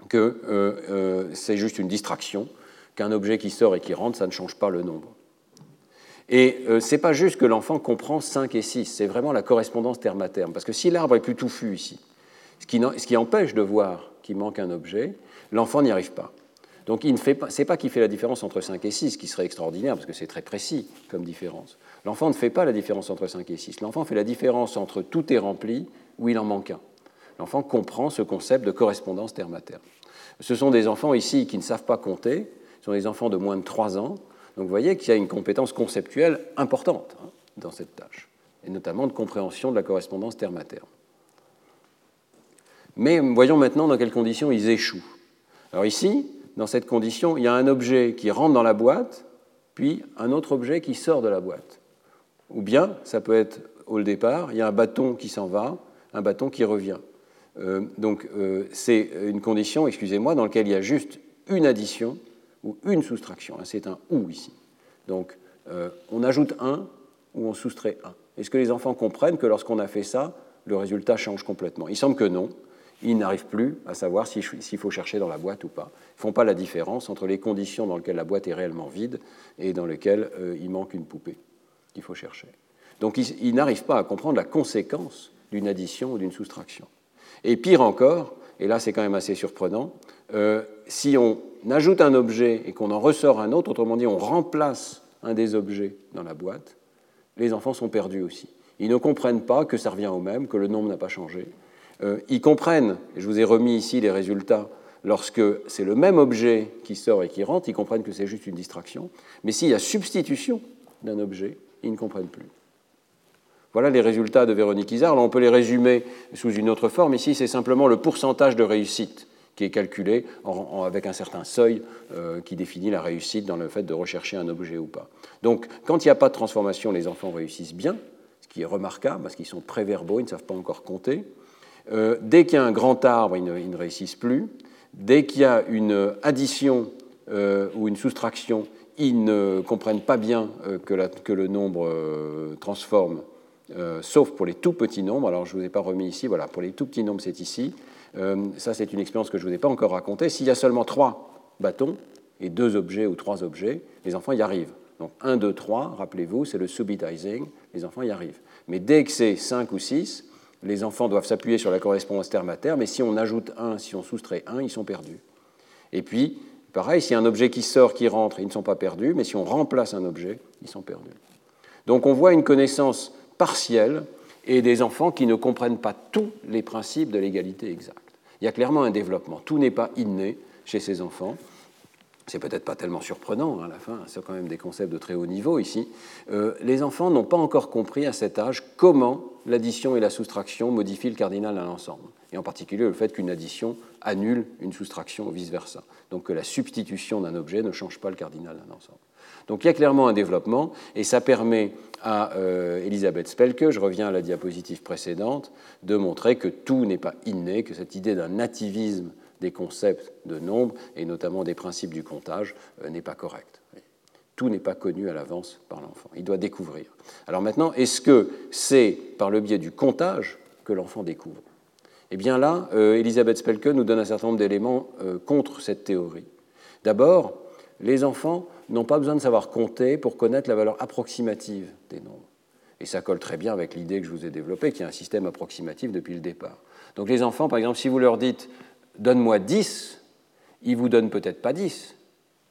que euh, euh, c'est juste une distraction, qu'un objet qui sort et qui rentre, ça ne change pas le nombre. Et euh, ce n'est pas juste que l'enfant comprend 5 et 6, c'est vraiment la correspondance terme à terme. Parce que si l'arbre est plus touffu ici, ce qui, ce empêche de voir qu'il manque un objet, l'enfant n'y arrive pas. Donc il ne fait pas, pas qu'il fait la différence entre 5 et 6, ce qui serait extraordinaire parce que c'est très précis comme différence. L'enfant ne fait pas la différence entre 5 et 6. L'enfant fait la différence entre tout est rempli ou il en manque un. L'enfant comprend ce concept de correspondance terme à terme. Ce sont des enfants ici qui ne savent pas compter, ce sont des enfants de moins de 3 ans. Donc vous voyez qu'il y a une compétence conceptuelle importante hein, dans cette tâche, et notamment de compréhension de la correspondance terme à terme. Mais voyons maintenant dans quelles conditions ils échouent. Alors ici, dans cette condition, il y a un objet qui rentre dans la boîte, puis un autre objet qui sort de la boîte. Ou bien, ça peut être au départ, il y a un bâton qui s'en va, un bâton qui revient. Euh, donc euh, c'est une condition, excusez-moi, dans laquelle il y a juste une addition ou une soustraction. Hein, c'est un ou ici. Donc euh, on ajoute un ou on soustrait un. Est-ce que les enfants comprennent que lorsqu'on a fait ça, le résultat change complètement? Il semble que non ils n'arrivent plus à savoir s'il faut chercher dans la boîte ou pas. Ils ne font pas la différence entre les conditions dans lesquelles la boîte est réellement vide et dans lesquelles euh, il manque une poupée qu'il faut chercher. Donc ils, n'arrivent pas à comprendre la conséquence d'une addition ou d'une soustraction. Et pire encore, et là c'est quand même assez surprenant, euh, si on ajoute un objet et qu'on en ressort un autre, autrement dit on remplace un des objets dans la boîte, les enfants sont perdus aussi. Ils ne comprennent pas que ça revient au même, que le nombre n'a pas changé, euh, ils comprennent, et je vous ai remis ici les résultats, lorsque c'est le même objet qui sort et qui rentre, ils comprennent que c'est juste une distraction, mais s'il y a substitution d'un objet, ils ne comprennent plus. Voilà les résultats de Véronique Isard. on peut les résumer sous une autre forme. Ici, c'est simplement le pourcentage de réussite qui est calculé avec un certain seuil euh, qui définit la réussite dans le fait de rechercher un objet ou pas. Donc, quand il n'y a pas de transformation, les enfants réussissent bien, ce qui est remarquable parce qu'ils sont préverbaux, ils ne savent pas encore compter. Euh, dès qu'il y a un grand arbre, ils ne, réussissent plus. Dès qu'il y a une addition euh, ou une soustraction, ils ne comprennent pas bien euh, que, le nombre transforme, sauf pour les tout petits nombres. Alors je ne vous ai pas remis ici, voilà, pour les tout petits nombres, c'est ici. ça, c'est une expérience que je ne vous ai pas encore racontée. S'il y a seulement trois bâtons et deux objets ou trois objets, les enfants y arrivent. Donc 1, 2, 3, rappelez-vous, c'est le subitizing, les enfants y arrivent. Mais dès que c'est 5 ou 6, les enfants doivent s'appuyer sur la correspondance terme à terme, mais si on ajoute un, si on soustrait un, ils sont perdus. Et puis, pareil, s'il y a un objet qui sort, qui rentre, ils ne sont pas perdus, mais si on remplace un objet, ils sont perdus. Donc on voit une connaissance partielle et des enfants qui ne comprennent pas tous les principes de l'égalité exacte. Il y a clairement un développement. Tout n'est pas inné chez ces enfants c'est peut-être pas tellement surprenant hein, à la fin, c'est quand même des concepts de très haut niveau ici, euh, les enfants n'ont pas encore compris à cet âge comment l'addition et la soustraction modifient le cardinal d'un ensemble, et en particulier le fait qu'une addition annule une soustraction ou vice-versa, donc que la substitution d'un objet ne change pas le cardinal d'un ensemble. Donc il y a clairement un développement, et ça permet à euh, Elisabeth Spelke, je reviens à la diapositive précédente, de montrer que tout n'est pas inné, que cette idée d'un nativisme des concepts de nombre et notamment des principes du comptage euh, n'est pas correct. Tout n'est pas connu à l'avance par l'enfant. Il doit découvrir. Alors maintenant, est-ce que c'est par le biais du comptage que l'enfant découvre? Eh bien là, euh, Elisabeth Spelke nous donne un certain nombre d'éléments euh, contre cette théorie. D'abord, les enfants n'ont pas besoin de savoir compter pour connaître la valeur approximative des nombres. Et ça colle très bien avec l'idée que je vous ai développée, qui est un système approximatif depuis le départ. Donc les enfants, par exemple, si vous leur dites donne-moi 10, il vous donne peut-être pas 10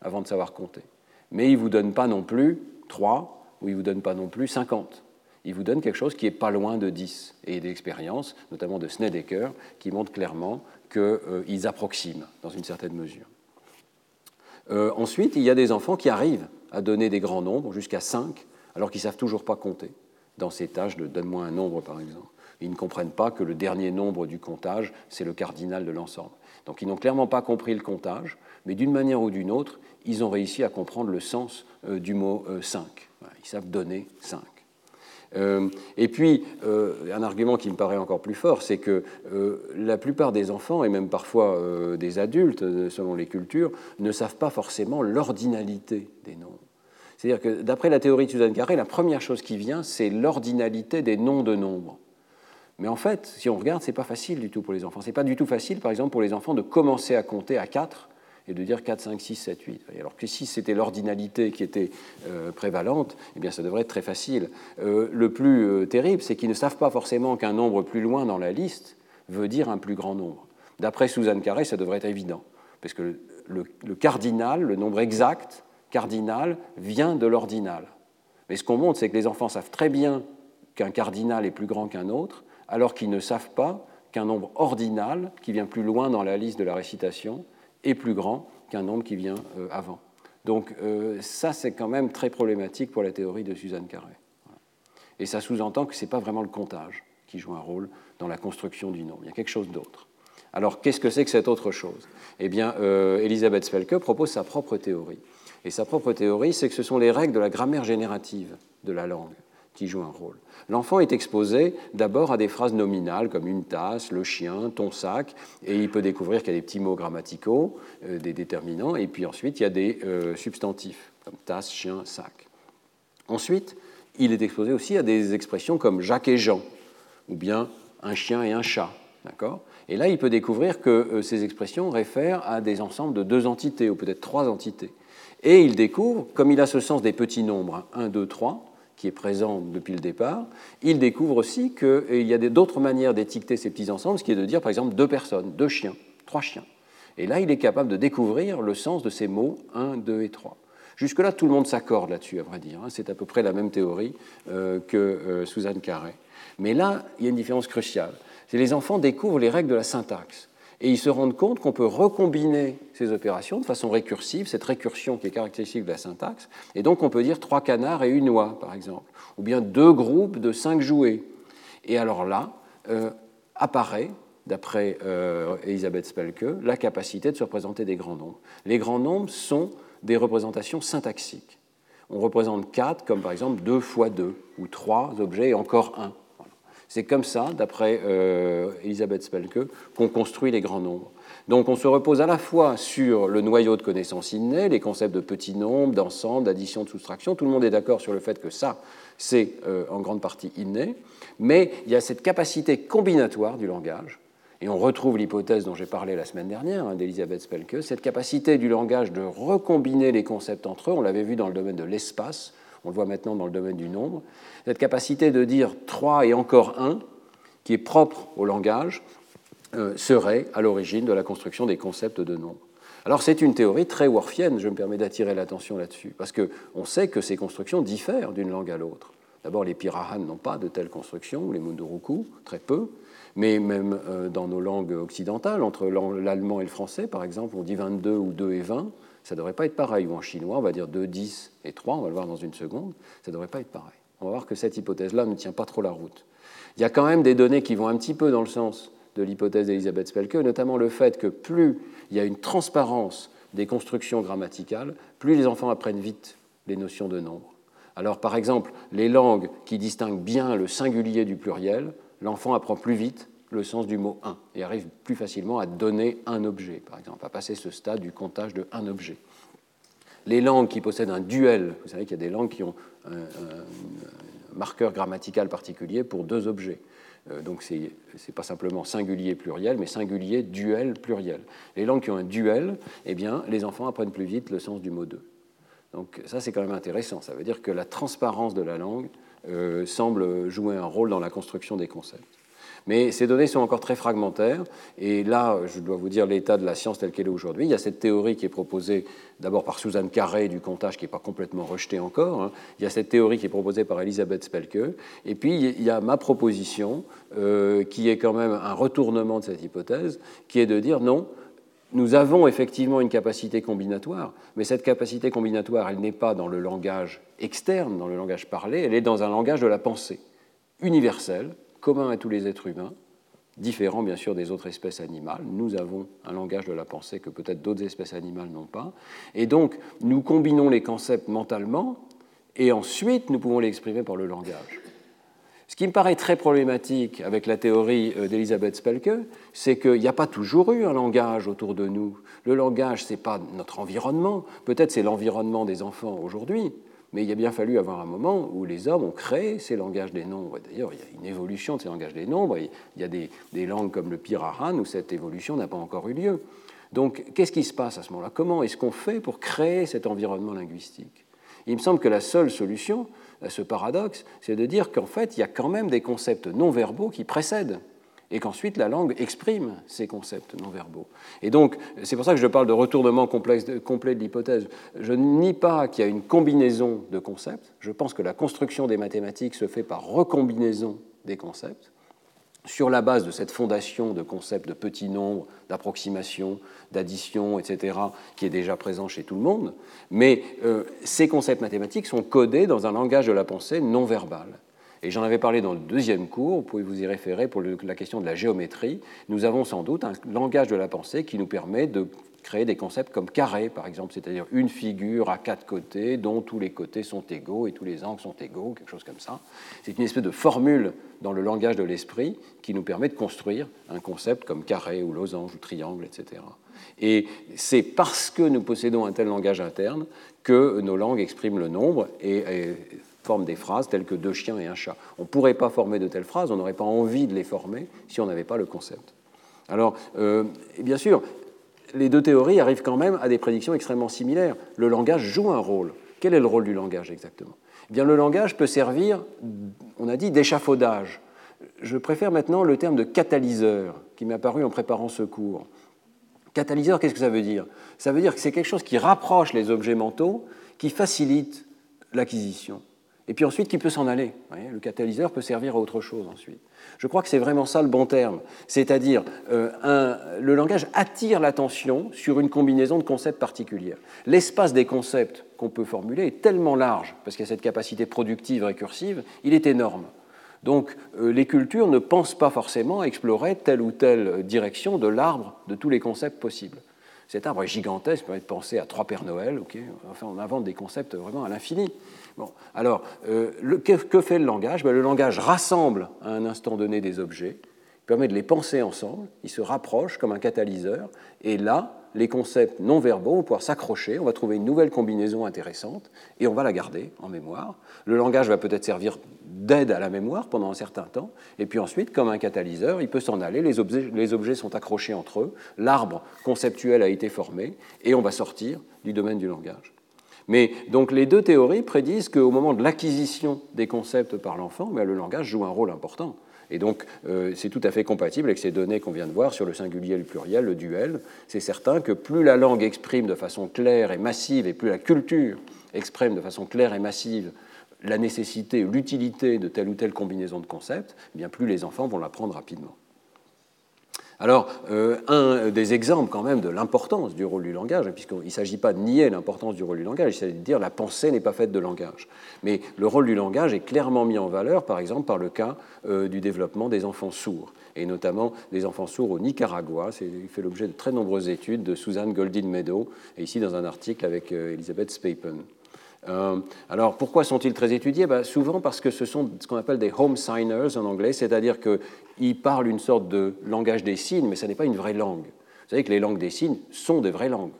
avant de savoir compter. Mais il vous donne pas non plus 3 ou il vous donne pas non plus 50. Il vous donne quelque chose qui est pas loin de 10. Et d'expériences, notamment de Snedeker, qui montrent clairement qu'ils euh, approximent dans une certaine mesure. Euh, ensuite, il y a des enfants qui arrivent à donner des grands nombres, jusqu'à 5, alors qu'ils ne savent toujours pas compter, dans ces tâches de donne-moi un nombre, par exemple. Ils ne comprennent pas que le dernier nombre du comptage, c'est le cardinal de l'ensemble. Donc ils n'ont clairement pas compris le comptage, mais d'une manière ou d'une autre, ils ont réussi à comprendre le sens euh, du mot 5. Euh, ils savent donner 5. Euh, et puis, un argument qui me paraît encore plus fort, c'est que la plupart des enfants, et même parfois des adultes, selon les cultures, ne savent pas forcément l'ordinalité des nombres. C'est-à-dire que d'après la théorie de Suzanne Carré, la première chose qui vient, c'est l'ordinalité des noms de nombres. Mais en fait, si on regarde, ce n'est pas facile du tout pour les enfants. Ce n'est pas du tout facile, par exemple, pour les enfants de commencer à compter à 4 et de dire 4, 5, 6, 7, 8. Alors que si c'était l'ordinalité qui était euh, prévalente, eh bien ça devrait être très facile. Euh, le plus euh, terrible, c'est qu'ils ne savent pas forcément qu'un nombre plus loin dans la liste veut dire un plus grand nombre. D'après Suzanne Carré, ça devrait être évident, parce que le cardinal, le nombre exact, cardinal vient de l'ordinal. Mais ce qu'on montre, c'est que les enfants savent très bien qu'un cardinal est plus grand qu'un autre, alors qu'ils ne savent pas qu'un nombre ordinal, qui vient plus loin dans la liste de la récitation, est plus grand qu'un nombre qui vient euh, avant. Donc euh, ça, c'est quand même très problématique pour la théorie de Suzanne Carré. Et ça sous-entend que ce n'est pas vraiment le comptage qui joue un rôle dans la construction du nombre. Il y a quelque chose d'autre. Alors qu'est-ce que c'est que cette autre chose? Eh bien, euh, Elisabeth Spelke propose sa propre théorie. Et sa propre théorie, c'est que ce sont les règles de la grammaire générative de la langue jouent un rôle. L'enfant est exposé d'abord à des phrases nominales comme une tasse, le chien, ton sac, et il peut découvrir qu'il y a des petits mots grammaticaux, euh, des déterminants, et puis ensuite il y a des euh, substantifs comme tasse, chien, sac. Ensuite, il est exposé aussi à des expressions comme Jacques et Jean, ou bien un chien et un chat. D'accord? Et là, il peut découvrir que euh, ces expressions réfèrent à des ensembles de deux entités, ou peut-être trois entités. Et il découvre, comme il a ce sens des petits nombres, 1, 2, 3, qui est présent depuis le départ, il découvre aussi qu'il y a d'autres manières d'étiqueter ces petits ensembles, ce qui est de dire par exemple deux personnes, deux chiens, trois chiens. Et là, il est capable de découvrir le sens de ces mots 1, 2 et 3. Jusque-là, tout le monde s'accorde là-dessus, à vrai dire. Hein. C'est à peu près la même théorie euh, que euh, Suzanne Carré. Mais là, il y a une différence cruciale. C'est les enfants découvrent les règles de la syntaxe et ils se rendent compte qu'on peut recombiner ces opérations de façon récursive, cette récursion qui est caractéristique de la syntaxe, et donc on peut dire trois canards et une oie, par exemple, ou bien deux groupes de cinq jouets. Et alors là, euh, apparaît, d'après euh, Elisabeth Spelke, la capacité de se représenter des grands nombres. Les grands nombres sont des représentations syntaxiques. On représente quatre comme par exemple deux fois deux, ou trois objets et encore un. C'est comme ça, d'après euh, Elisabeth Spelke, qu'on construit les grands nombres. Donc on se repose à la fois sur le noyau de connaissances innées, les concepts de petits nombres, d'ensemble, d'addition, de soustraction. Tout le monde est d'accord sur le fait que ça, c'est euh, en grande partie inné. Mais il y a cette capacité combinatoire du langage, et on retrouve l'hypothèse dont j'ai parlé la semaine dernière hein, d'Elisabeth Spelke, cette capacité du langage de recombiner les concepts entre eux, on l'avait vu dans le domaine de l'espace, on le voit maintenant dans le domaine du nombre, cette capacité de dire 3 et encore 1, qui est propre au langage, euh, serait à l'origine de la construction des concepts de nombre. Alors c'est une théorie très worfienne, je me permets d'attirer l'attention là-dessus, parce qu'on sait que ces constructions diffèrent d'une langue à l'autre. D'abord, les Pirahan n'ont pas de telles constructions, les Munduruku, très peu, mais même euh, dans nos langues occidentales, entre l'allemand et le français, par exemple, on dit 22 ou 2 et 20, ça ne devrait pas être pareil. Ou en chinois, on va dire 2, 10 et 3, on va le voir dans une seconde, ça ne devrait pas être pareil. On va voir que cette hypothèse-là ne tient pas trop la route. Il y a quand même des données qui vont un petit peu dans le sens de l'hypothèse d'Elisabeth Spelke, notamment le fait que plus il y a une transparence des constructions grammaticales, plus les enfants apprennent vite les notions de nombre. Alors par exemple, les langues qui distinguent bien le singulier du pluriel, l'enfant apprend plus vite le sens du mot un et arrive plus facilement à donner un objet, par exemple, à passer ce stade du comptage de un objet. Les langues qui possèdent un duel, vous savez qu'il y a des langues qui ont un, marqueur grammatical particulier pour deux objets. Euh, donc ce n'est pas simplement singulier pluriel, mais singulier duel pluriel. Les langues qui ont un duel, eh bien, les enfants apprennent plus vite le sens du mot deux. Donc ça, c'est quand même intéressant. Ça veut dire que la transparence de la langue euh, semble jouer un rôle dans la construction des concepts. Mais ces données sont encore très fragmentaires. Et là, je dois vous dire l'état de la science telle qu'elle est aujourd'hui. Il y a cette théorie qui est proposée d'abord par Suzanne Carré du comptage, qui n'est pas complètement rejetée encore. Hein. Il y a cette théorie qui est proposée par Elisabeth Spelke. Et puis, il y a ma proposition, euh, qui est quand même un retournement de cette hypothèse, qui est de dire non, nous avons effectivement une capacité combinatoire, mais cette capacité combinatoire, elle n'est pas dans le langage externe, dans le langage parlé, elle est dans un langage de la pensée, universel, commun à tous les êtres humains, différent bien sûr des autres espèces animales. Nous avons un langage de la pensée que peut-être d'autres espèces animales n'ont pas. Et donc, nous combinons les concepts mentalement et ensuite nous pouvons les exprimer par le langage. Ce qui me paraît très problématique avec la théorie euh, d'Elisabeth Spelke, c'est qu'il n'y a pas toujours eu un langage autour de nous. Le langage, ce n'est pas notre environnement. Peut-être c'est l'environnement des enfants aujourd'hui, Mais il a bien fallu avoir un moment où les hommes ont créé ces langages des nombres. D'ailleurs, il y a une évolution de ces langages des nombres. Il y a des, langues comme le Pirahan où cette évolution n'a pas encore eu lieu. Donc, qu'est-ce qui se passe à ce moment-là? Comment est-ce qu'on fait pour créer cet environnement linguistique? Il me semble que la seule solution à ce paradoxe, c'est de dire qu'en fait, il y a quand même des concepts non verbaux qui précèdent et qu'ensuite la langue exprime ces concepts non verbaux. Et donc, c'est pour ça que je parle de retournement complet de l'hypothèse. Je ne nie pas qu'il y a une combinaison de concepts. Je pense que la construction des mathématiques se fait par recombinaison des concepts sur la base de cette fondation de concepts de petits nombres, d'approximation, d'addition, etc., qui est déjà présent chez tout le monde. Mais euh, ces concepts mathématiques sont codés dans un langage de la pensée non verbal. Et j'en avais parlé dans le deuxième cours, vous pouvez vous y référer pour la question de la géométrie. Nous avons sans doute un langage de la pensée qui nous permet de créer des concepts comme carré, par exemple, c'est-à-dire une figure à quatre côtés dont tous les côtés sont égaux et tous les angles sont égaux, quelque chose comme ça. C'est une espèce de formule dans le langage de l'esprit qui nous permet de construire un concept comme carré ou losange ou triangle, etc. Et c'est parce que nous possédons un tel langage interne que nos langues expriment le nombre et forment des phrases telles que deux chiens et un chat. On ne pourrait pas former de telles phrases, on n'aurait pas envie de les former si on n'avait pas le concept. Alors, euh, bien sûr, les deux théories arrivent quand même à des prédictions extrêmement similaires. Le langage joue un rôle. Quel est le rôle du langage exactement? Eh bien, Le langage peut servir, on a dit, d'échafaudage. Je préfère maintenant le terme de catalyseur qui m'est apparu en préparant ce cours. Catalyseur, qu'est-ce que ça veut dire? Ça veut dire que c'est quelque chose qui rapproche les objets mentaux, qui facilite l'acquisition et puis ensuite qui peut s'en aller. le catalyseur peut servir à autre chose ensuite. Je crois que c'est vraiment ça le bon terme. C'est-à-dire, euh, le langage attire l'attention sur une combinaison de concepts particuliers. L'espace des concepts qu'on peut formuler est tellement large, parce qu'il y a cette capacité productive récursive, il est énorme. Donc euh, les cultures ne pensent pas forcément explorer telle ou telle direction de l'arbre de tous les concepts possibles. Cet arbre est gigantesque, peut être pensé à trois Pères Noël, enfin on invente des concepts vraiment à l'infini. Bon, alors, euh, que, fait le langage? Ben, Le langage rassemble à un instant donné des objets, permet de les penser ensemble, il se rapproche comme un catalyseur, et là, les concepts non verbaux vont pouvoir s'accrocher, on va trouver une nouvelle combinaison intéressante, et on va la garder en mémoire. Le langage va peut-être servir d'aide à la mémoire pendant un certain temps, et puis ensuite, comme un catalyseur, il peut s'en aller, les objets sont accrochés entre eux, l'arbre conceptuel a été formé, et on va sortir du domaine du langage. Mais donc les deux théories prédisent qu'au moment de l'acquisition des concepts par l'enfant, ben, le langage joue un rôle important. Et donc, euh, c'est tout à fait compatible avec ces données qu'on vient de voir sur le singulier le pluriel, le duel. C'est certain que plus la langue exprime de façon claire et massive, et plus la culture exprime de façon claire et massive la nécessité l'utilité de telle ou telle combinaison de concepts, eh bien plus les enfants vont l'apprendre rapidement. Alors, euh, un des exemples quand même de l'importance du rôle du langage, puisqu'il ne s'agit pas de nier l'importance du rôle du langage, il s'agit de dire la pensée n'est pas faite de langage. Mais le rôle du langage est clairement mis en valeur, par exemple, par le cas euh, du développement des enfants sourds, et notamment des enfants sourds au Nicaragua. Il fait l'objet de très nombreuses études de Suzanne Goldin Meadow, et ici dans un article avec euh, Elisabeth Spapen. Alors pourquoi sont-ils très étudiés? Ben, Souvent parce que ce sont ce qu'on appelle des home signers en anglais, c'est-à-dire qu'ils parlent une sorte de langage des signes, mais ce n'est pas une vraie langue. Vous savez que les langues des signes sont des vraies langues.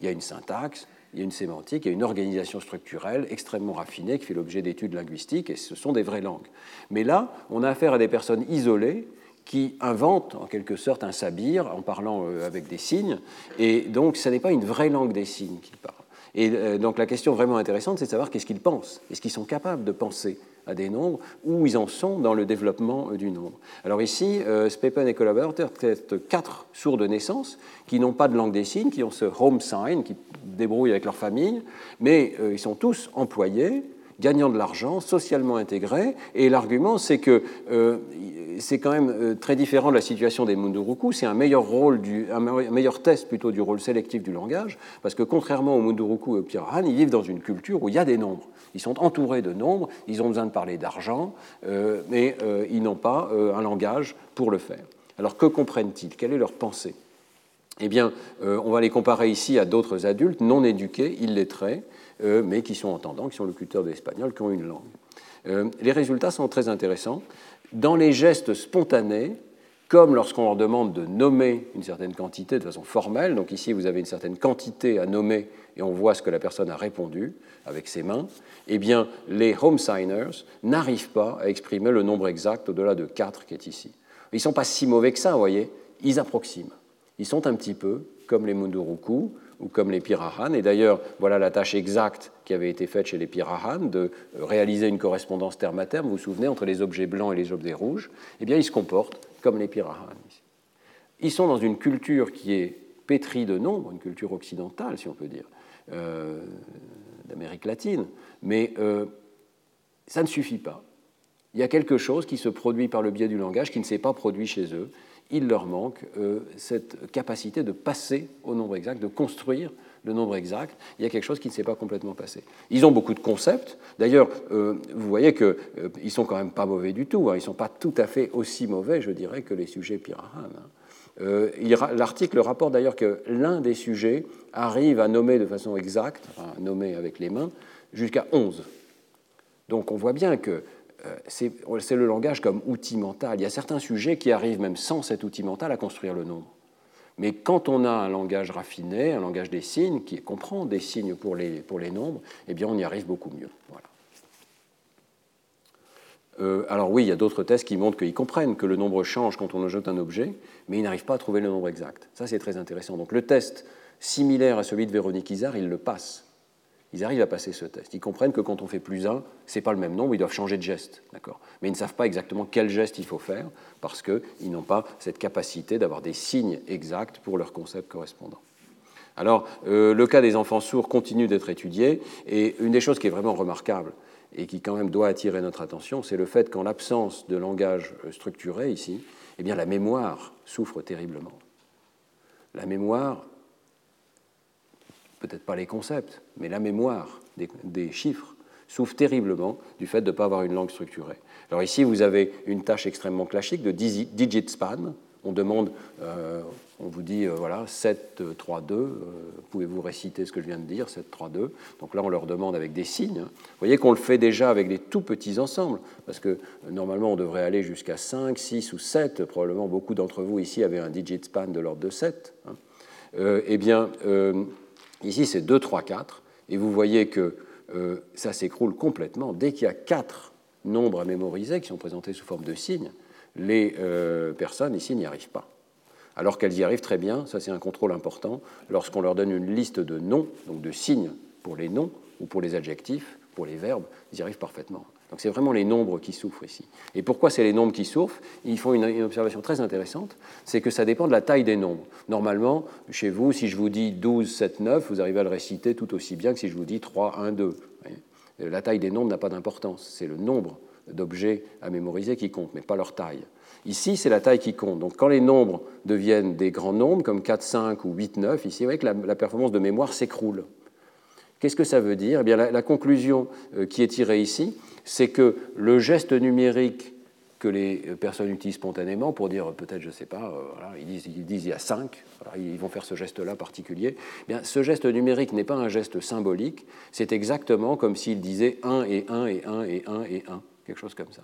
Il y a une syntaxe, il y a une sémantique, il y a une organisation structurelle extrêmement raffinée qui fait l'objet d'études linguistiques, et ce sont des vraies langues. Mais là, on a affaire à des personnes isolées qui inventent en quelque sorte un sabir en parlant euh, avec des signes, et donc ce n'est pas une vraie langue des signes qu'ils parlent. Et euh, donc la question vraiment intéressante, c'est de savoir qu'est-ce qu'ils pensent. Est-ce qu'ils sont capables de penser à des nombres, où ils en sont dans le développement euh, du nombre. Alors ici, euh, Spepen et collaborateurs testent quatre sourds de naissance qui n'ont pas de langue des signes, qui ont ce home sign, qui débrouillent avec leur famille, mais ils sont tous employés, gagnant de l'argent, socialement intégrés. Et l'argument, c'est que euh, c'est quand même euh, très différent de la situation des Munduruku. C'est un meilleur rôle, un meilleur test plutôt du rôle sélectif du langage, parce que contrairement aux Munduruku et aux Pirahan, ils vivent dans une culture où il y a des nombres. Ils sont entourés de nombres, ils ont besoin de parler d'argent, euh, mais ils n'ont pas un langage pour le faire. Alors que comprennent-ils? Quelle est leur pensée? Eh bien, on va les comparer ici à d'autres adultes non éduqués, illettrés, euh, mais qui sont entendants, qui sont locuteurs de l'espagnol, qui ont une langue. Euh, les résultats sont très intéressants. Dans les gestes spontanés, comme lorsqu'on leur demande de nommer une certaine quantité de façon formelle. Donc ici, vous avez une certaine quantité à nommer et on voit ce que la personne a répondu avec ses mains. Eh bien, les home signers n'arrivent pas à exprimer le nombre exact au-delà de 4 qui est ici. Ils ne sont pas si mauvais que ça, vous voyez. Ils approximent. Ils sont un petit peu comme les Munduruku ou comme les Pirahan. Et d'ailleurs, voilà la tâche exacte qui avait été faite chez les Pirahan, de réaliser une correspondance terme à terme, vous vous souvenez, entre les objets blancs et les objets rouges. Eh bien, ils se comportent comme les Pirahan. Ils sont dans une culture qui est pétrie de nombres, une culture occidentale, si on peut dire, euh, d'Amérique latine, mais euh, ça ne suffit pas. Il y a quelque chose qui se produit par le biais du langage qui ne s'est pas produit chez eux, il leur manque euh, cette capacité de passer au nombre exact, de construire le nombre exact. Il y a quelque chose qui ne s'est pas complètement passé. Ils ont beaucoup de concepts. D'ailleurs, euh, vous voyez qu'ils euh, ne sont quand même pas mauvais du tout. Hein. Ils ne sont pas tout à fait aussi mauvais, je dirais, que les sujets Pirahan. Hein. L'article rapporte d'ailleurs que l'un des sujets arrive à nommer de façon exacte, à nommer avec les mains, jusqu'à 11. Donc on voit bien que c'est le langage comme outil mental. Il y a certains sujets qui arrivent même sans cet outil mental à construire le nombre. Mais quand on a un langage raffiné, un langage des signes, qui comprend des signes pour les, pour les nombres, eh bien on y arrive beaucoup mieux. Euh, alors oui, il y a d'autres tests qui montrent qu'ils comprennent que le nombre change quand on ajoute un objet, mais ils n'arrivent pas à trouver le nombre exact. Ça, c'est très intéressant. Donc le test similaire à celui de Véronique Isard, il le passe ils arrivent à passer ce test. Ils comprennent que quand on fait plus 1, ce n'est pas le même nombre, ils doivent changer de geste. Mais ils ne savent pas exactement quel geste il faut faire parce qu'ils n'ont pas cette capacité d'avoir des signes exacts pour leur concept correspondant. Alors, euh, le cas des enfants sourds continue d'être étudié, et une des choses qui est vraiment remarquable et qui quand même doit attirer notre attention, c'est le fait qu'en l'absence de langage euh, structuré ici, eh bien, la mémoire souffre terriblement. La mémoire peut-être pas les concepts, mais la mémoire des, chiffres souffre terriblement du fait de ne pas avoir une langue structurée. Alors ici, vous avez une tâche extrêmement classique de digit span. On demande, euh, on vous dit, euh, voilà, 7, 3, 2, pouvez-vous réciter ce que je viens de dire, 7, 3, 2 Donc là, on leur demande avec des signes. Vous voyez qu'on le fait déjà avec des tout petits ensembles, parce que euh, normalement, on devrait aller jusqu'à 5, 6 ou 7. Probablement, beaucoup d'entre vous ici avaient un digit span de l'ordre de 7. Hein. eh bien, Ici, c'est 2, 3, 4, et vous voyez que euh, ça s'écroule complètement. Dès qu'il y a quatre nombres à mémoriser qui sont présentés sous forme de signes, les euh, personnes ici n'y arrivent pas. Alors qu'elles y arrivent très bien, ça c'est un contrôle important, lorsqu'on leur donne une liste de noms, donc de signes pour les noms ou pour les adjectifs, pour les verbes, ils y arrivent parfaitement. Donc c'est vraiment les nombres qui souffrent ici. Et pourquoi c'est les nombres qui souffrent? Ils font une, observation très intéressante, c'est que ça dépend de la taille des nombres. Normalement, chez vous, si je vous dis 12, 7, 9, vous arrivez à le réciter tout aussi bien que si je vous dis 3, 1, 2. La taille des nombres n'a pas d'importance, c'est le nombre d'objets à mémoriser qui compte, mais pas leur taille. Ici, c'est la taille qui compte. Donc quand les nombres deviennent des grands nombres, comme 4, 5 ou 8, 9, ici, vous voyez que la performance de mémoire s'écroule. Qu'est-ce que ça veut dire? Eh bien, la, conclusion euh, qui est tirée ici, c'est que le geste numérique que les personnes utilisent spontanément pour dire peut-être, je ne sais pas, euh, ils, disent, il y a 5, ils vont faire ce geste-là particulier. Eh bien, ce geste numérique n'est pas un geste symbolique, c'est exactement comme s'ils disaient 1 et 1 et 1 et 1 et 1, quelque chose comme ça.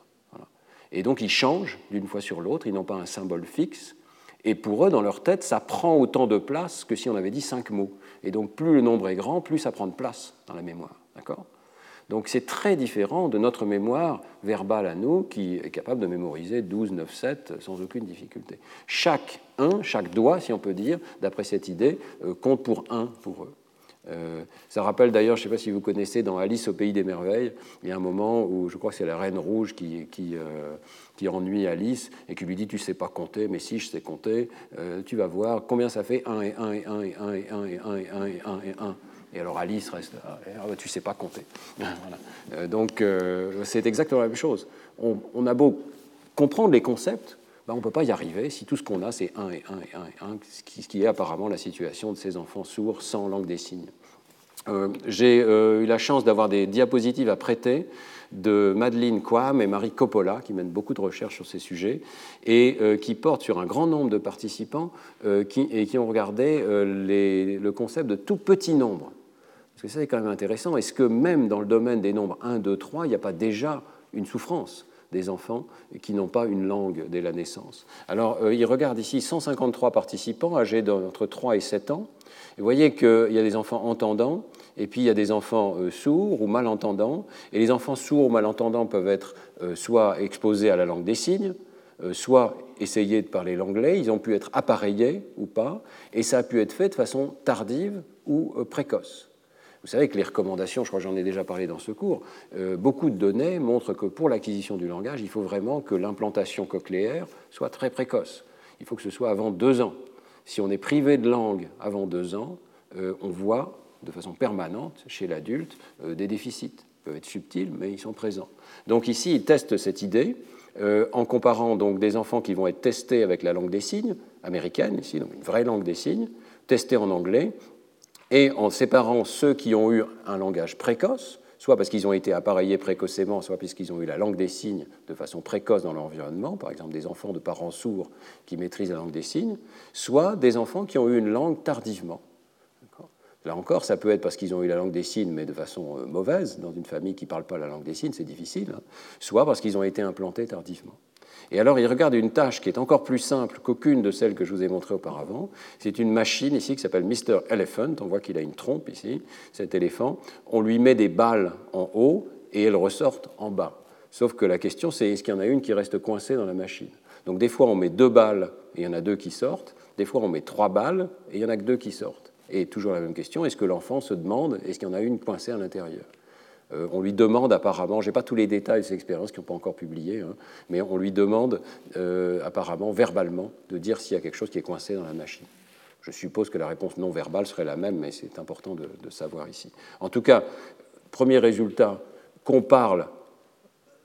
Et donc ils changent d'une fois sur l'autre, ils n'ont pas un symbole fixe, et pour eux, dans leur tête, ça prend autant de place que si on avait dit 5 mots. Et donc, plus le nombre est grand, plus ça prend de place dans la mémoire. D'accord? Donc c'est très différent de notre mémoire verbale à nous, qui est capable de mémoriser 12, 9, 7 sans aucune difficulté. Chaque un, chaque doigt, si on peut dire, d'après cette idée, euh, compte pour un pour eux. Euh, ça rappelle d'ailleurs, je ne sais pas si vous connaissez, dans Alice au pays des merveilles, il y a un moment où je crois que c'est la reine rouge qui, qui, euh, ennuie Alice et qui lui dit Tu ne sais pas compter, mais si je sais compter, euh, tu vas voir combien ça fait 1 et 1 et 1 et 1 et 1 et 1 et 1 et 1 et 1. Et alors Alice reste ah, tu sais pas compter. voilà. donc c'est exactement la même chose. On, a beau comprendre les concepts, bah, on ne peut pas y arriver si tout ce qu'on a, c'est 1 et 1 et 1 et 1, ce qui est apparemment la situation de ces enfants sourds sans langue des signes. Euh, j'ai euh, eu la chance d'avoir des diapositives à prêter de Madeleine Quam et Marie Coppola, qui mènent beaucoup de recherches sur ces sujets, et euh, qui portent sur un grand nombre de participants et qui ont regardé le concept de tout petit nombre. Parce que ça, c'est quand même intéressant. Est-ce que même dans le domaine des nombres 1, 2, 3, il n'y a pas déjà une souffrance des enfants qui n'ont pas une langue dès la naissance. Alors, euh, il regarde ici 153 participants âgés d'entre 3 et 7 ans. vous voyez qu'il y a des enfants entendants, et puis il y a des enfants euh, sourds ou malentendants. Et les enfants sourds ou malentendants peuvent être euh, soit exposés à la langue des signes, soit essayer de parler l'anglais. Ils ont pu être appareillés ou pas, et ça a pu être fait de façon tardive ou précoce. Vous savez que les recommandations, je crois que j'en ai déjà parlé dans ce cours, euh, beaucoup de données montrent que pour l'acquisition du langage, il faut vraiment que l'implantation cochléaire soit très précoce. Il faut que ce soit avant deux ans. Si on est privé de langue avant deux ans, euh, on voit de façon permanente chez l'adulte euh, des déficits. Ils peuvent être subtils, mais ils sont présents. Donc ici, ils testent cette idée en comparant donc des enfants qui vont être testés avec la langue des signes américaine, ici, donc une vraie langue des signes, testés en anglais, et en séparant ceux qui ont eu un langage précoce, soit parce qu'ils ont été appareillés précocement, soit parce qu'ils ont eu la langue des signes de façon précoce dans l'environnement, par exemple des enfants de parents sourds qui maîtrisent la langue des signes, soit des enfants qui ont eu une langue tardivement. Là encore, ça peut être parce qu'ils ont eu la langue des signes, mais de façon euh, mauvaise, dans une famille qui ne parle pas la langue des signes, c'est difficile, hein. soit parce qu'ils ont été implantés tardivement. Et alors il regarde une tâche qui est encore plus simple qu'aucune de celles que je vous ai montrées auparavant. C'est une machine ici qui s'appelle Mr. Elephant. On voit qu'il a une trompe ici, cet éléphant. On lui met des balles en haut et elles ressortent en bas. Sauf que la question, c'est est-ce qu'il y en a une qui reste coincée dans la machine? Donc des fois, on met deux balles et il y en a deux qui sortent. Des fois, on met trois balles et il n'y en a que deux qui sortent. Et toujours la même question, est-ce que l'enfant se demande, est-ce qu'il y en a une coincée à l'intérieur? On lui demande apparemment, je n'ai pas tous les détails de ces expériences qui n'ont pas encore publié, hein, mais on lui demande euh, apparemment, verbalement, de dire s'il y a quelque chose qui est coincé dans la machine. Je suppose que la réponse non verbale serait la même, mais c'est important de, savoir ici. En tout cas, premier résultat, qu'on parle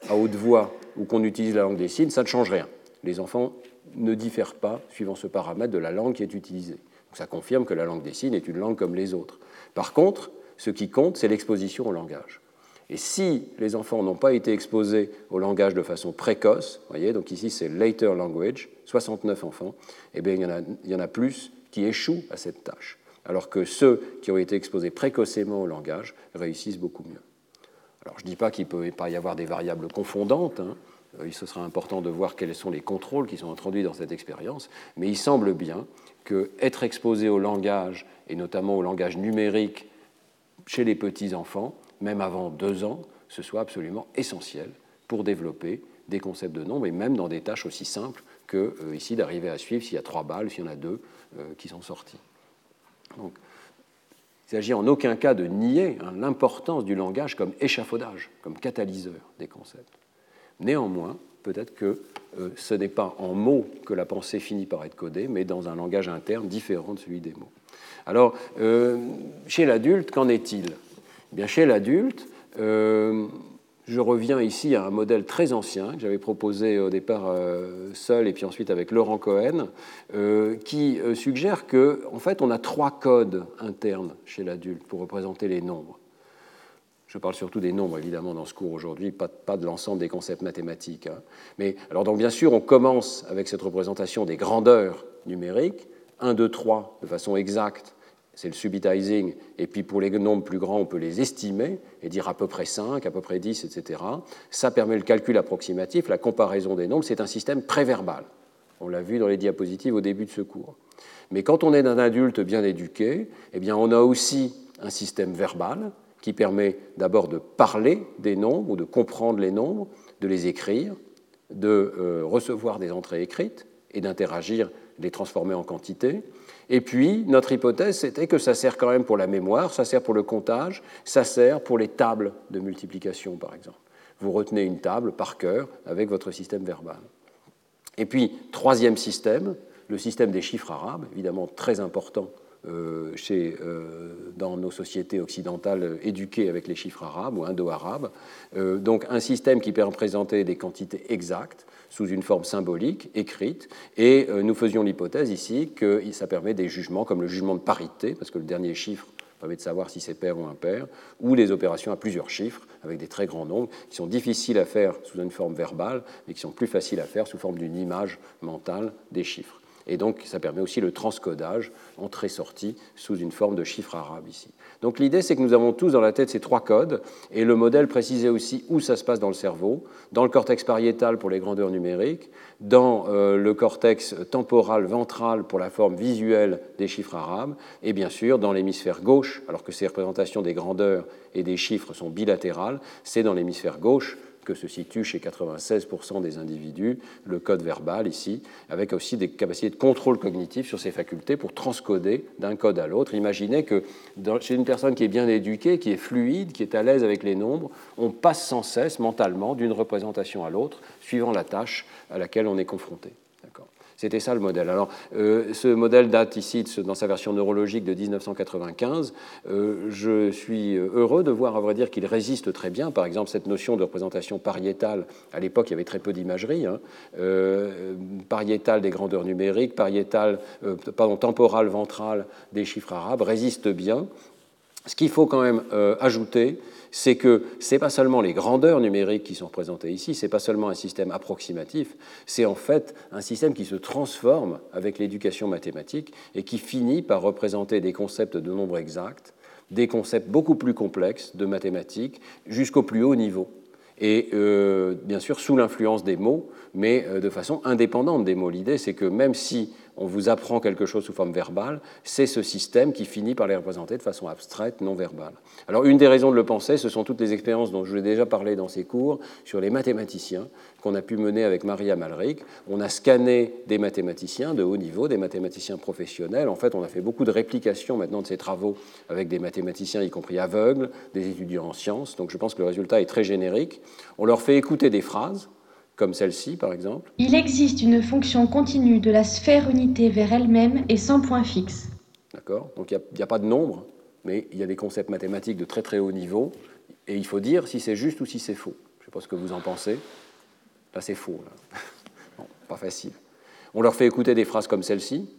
à haute voix ou qu'on utilise la langue des signes, ça ne change rien. Les enfants ne diffèrent pas, suivant ce paramètre, de la langue qui est utilisée. ça confirme que la langue des signes est une langue comme les autres. Par contre, ce qui compte, c'est l'exposition au langage. Et si les enfants n'ont pas été exposés au langage de façon précoce, voyez, donc ici c'est later language, 69 enfants, eh bien, il, y en a, plus qui échouent à cette tâche, alors que ceux qui ont été exposés précocement au langage réussissent beaucoup mieux. Alors je ne dis pas qu'il ne peut pas y avoir des variables confondantes, hein. ce sera important de voir quels sont les contrôles qui sont introduits dans cette expérience, mais il semble bien qu'être exposé au langage, et notamment au langage numérique chez les petits-enfants, même avant deux ans, ce soit absolument essentiel pour développer des concepts de nombre, et même dans des tâches aussi simples que euh, ici d'arriver à suivre s'il y a trois balles, s'il y en a deux euh, qui sont sorties. Donc, il s'agit en aucun cas de nier hein, l'importance du langage comme échafaudage, comme catalyseur des concepts. Néanmoins, peut-être que euh, ce n'est pas en mots que la pensée finit par être codée, mais dans un langage interne différent de celui des mots. Alors, chez l'adulte, qu'en est-il? Bien, chez l'adulte, euh, je reviens ici à un modèle très ancien que j'avais proposé au départ euh, seul et puis ensuite avec Laurent Cohen, euh, qui suggère que en fait on a trois codes internes chez l'adulte pour représenter les nombres. Je parle surtout des nombres, évidemment, dans ce cours aujourd'hui, pas, de l'ensemble des concepts mathématiques. Hein. Mais alors, donc, bien sûr, on commence avec cette représentation des grandeurs numériques, 1, 2, 3, de façon exacte, c'est le subitizing, et puis pour les nombres plus grands, on peut les estimer et dire à peu près 5, à peu près 10, etc. Ça permet le calcul approximatif, la comparaison des nombres, c'est un système préverbal. On l'a vu dans les diapositives au début de ce cours. Mais quand on est un adulte bien éduqué, eh bien on a aussi un système verbal qui permet d'abord de parler des nombres ou de comprendre les nombres, de les écrire, de euh, recevoir des entrées écrites et d'interagir, les transformer en quantité, et puis, notre hypothèse, c'était que ça sert quand même pour la mémoire, ça sert pour le comptage, ça sert pour les tables de multiplication, par exemple. Vous retenez une table par cœur avec votre système verbal. Et puis, troisième système, le système des chiffres arabes, évidemment très important chez, euh, dans nos sociétés occidentales éduquées avec les chiffres arabes ou indo-arabes. Euh, donc un système qui permet de présenter des quantités exactes sous une forme symbolique, écrite, et nous faisions l'hypothèse ici que ça permet des jugements comme le jugement de parité, parce que le dernier chiffre permet de savoir si c'est pair ou impair, ou des opérations à plusieurs chiffres avec des très grands nombres qui sont difficiles à faire sous une forme verbale, mais qui sont plus faciles à faire sous forme d'une image mentale des chiffres. Et donc, ça permet aussi le transcodage, entrée-sortie, sous une forme de chiffre arabe ici. Donc l'idée, c'est que nous avons tous dans la tête ces trois codes, et le modèle précisait aussi où ça se passe dans le cerveau, dans le cortex pariétal pour les grandeurs numériques, dans euh, le cortex temporal ventral pour la forme visuelle des chiffres arabes, et bien sûr dans l'hémisphère gauche, alors que ces représentations des grandeurs et des chiffres sont bilatérales, c'est dans l'hémisphère gauche que se situe chez 96% des individus le code verbal ici, avec aussi des capacités de contrôle cognitif sur ces facultés pour transcoder d'un code à l'autre. Imaginez que chez une personne qui est bien éduquée, qui est fluide, qui est à l'aise avec les nombres, on passe sans cesse mentalement d'une représentation à l'autre, suivant la tâche à laquelle on est confronté. C'était ça le modèle. Alors, euh, ce modèle date ici, dans sa version neurologique, de 1995. Euh, je suis heureux de voir, à vrai dire, qu'il résiste très bien. Par exemple, cette notion de représentation pariétale, à l'époque, il y avait très peu d'imagerie. Hein. Euh, pariétale des grandeurs numériques, pariétale, pardon, temporale, ventrale des chiffres arabes, résiste bien. Ce qu'il faut quand même ajouter, c'est que ce n'est pas seulement les grandeurs numériques qui sont représentées ici, ce n'est pas seulement un système approximatif, c'est en fait un système qui se transforme avec l'éducation mathématique et qui finit par représenter des concepts de nombres exacts, des concepts beaucoup plus complexes de mathématiques jusqu'au plus haut niveau. Et euh, bien sûr sous l'influence des mots, mais euh, de façon indépendante des mots. L'idée, c'est que même si on vous apprend quelque chose sous forme verbale, c'est ce système qui finit par les représenter de façon abstraite, non verbale. Alors une des raisons de le penser, ce sont toutes les expériences dont je vous ai déjà parlé dans ces cours sur les mathématiciens qu'on a pu mener avec Maria Malric. On a scanné des mathématiciens de haut niveau, des mathématiciens professionnels. En fait, on a fait beaucoup de réplications maintenant de ces travaux avec des mathématiciens, y compris aveugles, des étudiants en sciences. Donc je pense que le résultat est très générique. On leur fait écouter des phrases comme celle-ci par exemple. Il existe une fonction continue de la sphère unité vers elle-même et sans point fixe. D'accord Donc il n'y a, pas de nombre, mais il y a des concepts mathématiques de très très haut niveau, et il faut dire si c'est juste ou si c'est faux. Je ne sais pas ce que vous en pensez. Là, c'est faux. pas facile. On leur fait écouter des phrases comme celle-ci.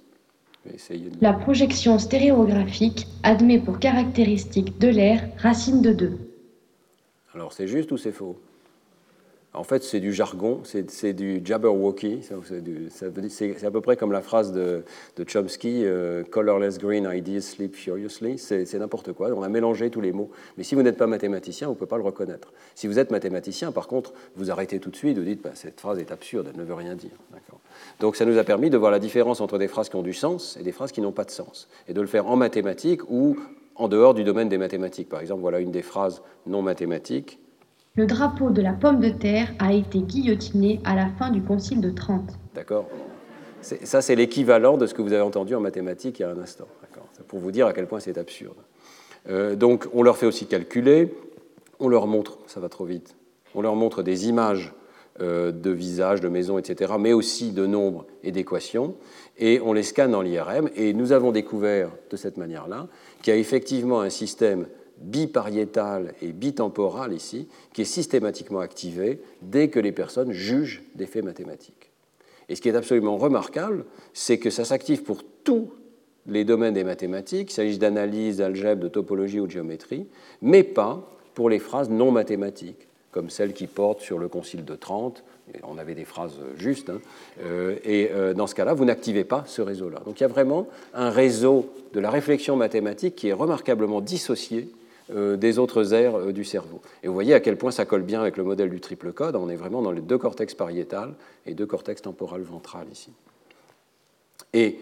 La projection stéréographique admet pour caractéristique de l'air racine de 2. Alors c'est juste ou c'est faux? En fait, c'est du jargon, c'est du jabberwocky. C'est à peu près comme la phrase de, Chomsky euh, Colorless green ideas sleep furiously. C'est n'importe quoi. On a mélangé tous les mots. Mais si vous n'êtes pas mathématicien, vous ne pouvez pas le reconnaître. Si vous êtes mathématicien, par contre, vous arrêtez tout de suite, vous dites bah, cette phrase est absurde, elle ne veut rien dire. Donc ça nous a permis de voir la différence entre des phrases qui ont du sens et des phrases qui n'ont pas de sens. Et de le faire en mathématiques ou en dehors du domaine des mathématiques. Par exemple, voilà une des phrases non mathématiques le drapeau de la pomme de terre a été guillotiné à la fin du Concile de Trente. D'accord. Ça, c'est l'équivalent de ce que vous avez entendu en mathématiques il y a un instant. Pour vous dire à quel point c'est absurde. Euh, donc, on leur fait aussi calculer, on leur montre, ça va trop vite, on leur montre des images euh, de visages, de maisons, etc., mais aussi de nombres et d'équations, et on les scanne dans l'IRM, et nous avons découvert de cette manière-là qu'il y a effectivement un système bipariétal et bitemporal ici, qui est systématiquement activé dès que les personnes jugent des faits mathématiques. Et ce qui est absolument remarquable, c'est que ça s'active pour tous les domaines des mathématiques, qu'il s'agisse d'analyse, d'algèbre, de topologie ou de géométrie, mais pas pour les phrases non mathématiques, comme celles qui portent sur le Concile de Trente. On avait des phrases justes. Hein. Euh, et euh, dans ce cas-là, vous n'activez pas ce réseau-là. Donc il y a vraiment un réseau de la réflexion mathématique qui est remarquablement dissocié des autres aires euh, du cerveau. Et vous voyez à quel point ça colle bien avec le modèle du triple code. On est vraiment dans les deux cortex pariétal et deux cortex temporal ventral ici. Et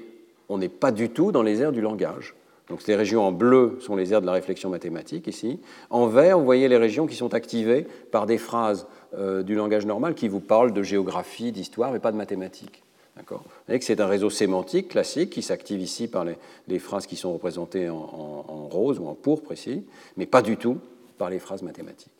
on n'est pas du tout dans les aires du langage. Donc ces régions en bleu sont les aires de la réflexion mathématique ici. En vert, vous voyez les régions qui sont activées par des phrases euh, du langage normal qui vous parlent de géographie, d'histoire, mais pas de mathématiques. Vous voyez que c'est un réseau sémantique classique qui s'active ici par les, phrases qui sont représentées en, rose ou en pourpre ici, mais pas du tout par les phrases mathématiques.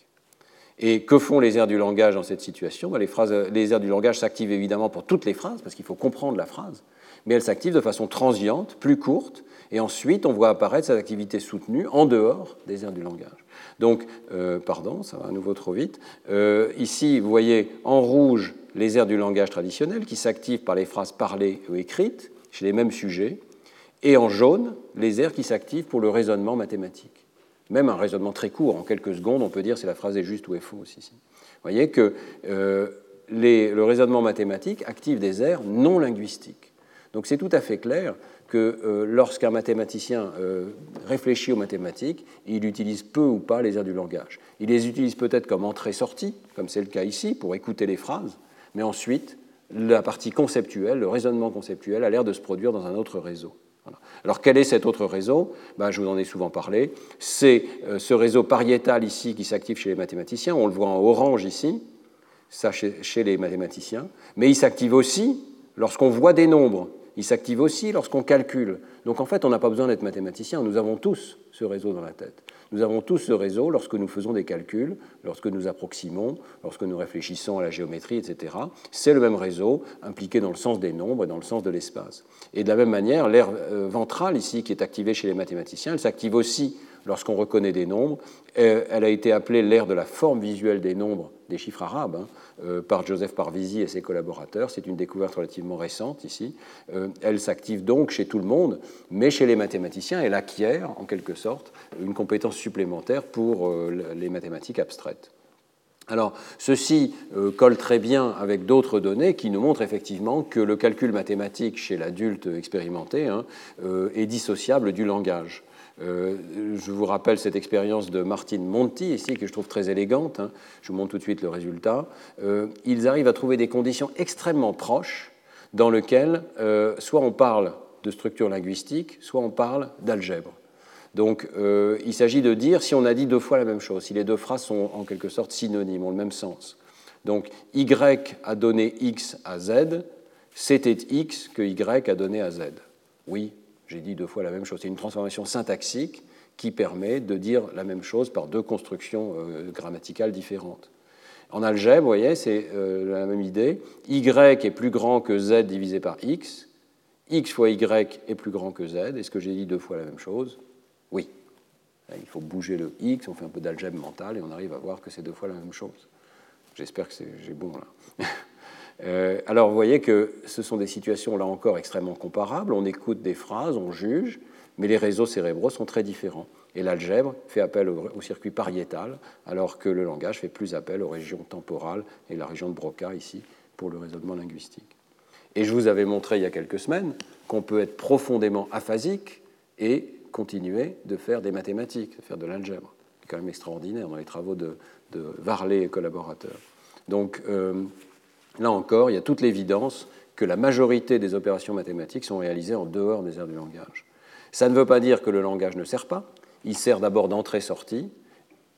Et que font les aires du langage dans cette situation? Ben, les, phrases, aires du langage s'activent évidemment pour toutes les phrases, parce qu'il faut comprendre la phrase, mais elles s'activent de façon transiente, plus courte, et ensuite on voit apparaître cette activité soutenue en dehors des aires du langage. Donc, euh, pardon, ça va à nouveau trop vite. Euh, ici, vous voyez en rouge les aires du langage traditionnel qui s'activent par les phrases parlées ou écrites chez les mêmes sujets, et en jaune les aires qui s'activent pour le raisonnement mathématique. Même un raisonnement très court, en quelques secondes, on peut dire si la phrase est juste ou est fausse ici. Vous voyez que euh, le raisonnement mathématique active des aires non linguistiques. Donc c'est tout à fait clair que euh, lorsqu'un mathématicien euh, réfléchit aux mathématiques, il utilise peu ou pas les aires du langage. Il les utilise peut-être comme entrée-sortie, comme c'est le cas ici, pour écouter les phrases, mais ensuite, la partie conceptuelle, le raisonnement conceptuel, a l'air de se produire dans un autre réseau. Alors quel est cet autre réseau? Ben, Je vous en ai souvent parlé. C'est euh, ce réseau pariétal ici qui s'active chez les mathématiciens. On le voit en orange ici, ça chez les mathématiciens. Mais il s'active aussi lorsqu'on voit des nombres. Il s'active aussi lorsqu'on calcule. Donc en fait, on n'a pas besoin d'être mathématicien. Nous avons tous ce réseau dans la tête. Nous avons tous ce réseau lorsque nous faisons des calculs, lorsque nous approximons, lorsque nous réfléchissons à la géométrie, etc. C'est le même réseau impliqué dans le sens des nombres et dans le sens de l'espace. Et de la même manière, l'aire euh, ventrale ici, qui est activée chez les mathématiciens, elle s'active aussi lorsqu'on reconnaît des nombres. Euh, elle a été appelée l'aire de la forme visuelle des nombres, des chiffres arabes, hein, par Joseph Parvisi et ses collaborateurs. C'est une découverte relativement récente ici. Euh, elle s'active donc chez tout le monde, mais chez les mathématiciens, elle acquiert en quelque sorte une compétence supplémentaire pour les mathématiques abstraites. Alors, ceci colle très bien avec d'autres données qui nous montrent effectivement que le calcul mathématique chez l'adulte expérimenté hein, est dissociable du langage. Euh, je vous rappelle cette expérience de Martine Monti, ici, que je trouve très élégante. Hein. Je vous montre tout de suite le résultat. Euh, ils arrivent à trouver des conditions extrêmement proches dans lesquelles euh, soit on parle de structure linguistique, soit on parle d'algèbre. Donc il s'agit de dire si on a dit deux fois la même chose, si les deux phrases sont en quelque sorte synonymes, ont le même sens. Donc Y a donné X à Z, c'était X que Y a donné à Z. Oui, j'ai dit deux fois la même chose. C'est une transformation syntaxique qui permet de dire la même chose par deux constructions euh, grammaticales différentes. En algèbre, vous voyez, c'est euh, la même idée. Y est plus grand que Z divisé par X. X fois Y est plus grand que Z. Est-ce que j'ai dit deux fois la même chose? Oui. Il faut bouger le X, on fait un peu d'algèbre mentale et on arrive à voir que c'est deux fois la même chose. J'espère que j'ai bon là. Euh, alors vous voyez que ce sont des situations là encore extrêmement comparables. On écoute des phrases, on juge, mais les réseaux cérébraux sont très différents. Et l'algèbre fait appel au, circuit pariétal, alors que le langage fait plus appel aux régions temporales et la région de Broca ici pour le raisonnement linguistique. Et je vous avais montré il y a quelques semaines qu'on peut être profondément aphasique et continuer de faire des mathématiques, de faire de l'algèbre. C'est quand même extraordinaire dans les travaux de, Varley et collaborateurs. Donc, euh, Là encore, il y a toute l'évidence que la majorité des opérations mathématiques sont réalisées en dehors des aires du langage. Ça ne veut pas dire que le langage ne sert pas. Il sert d'abord d'entrée-sortie.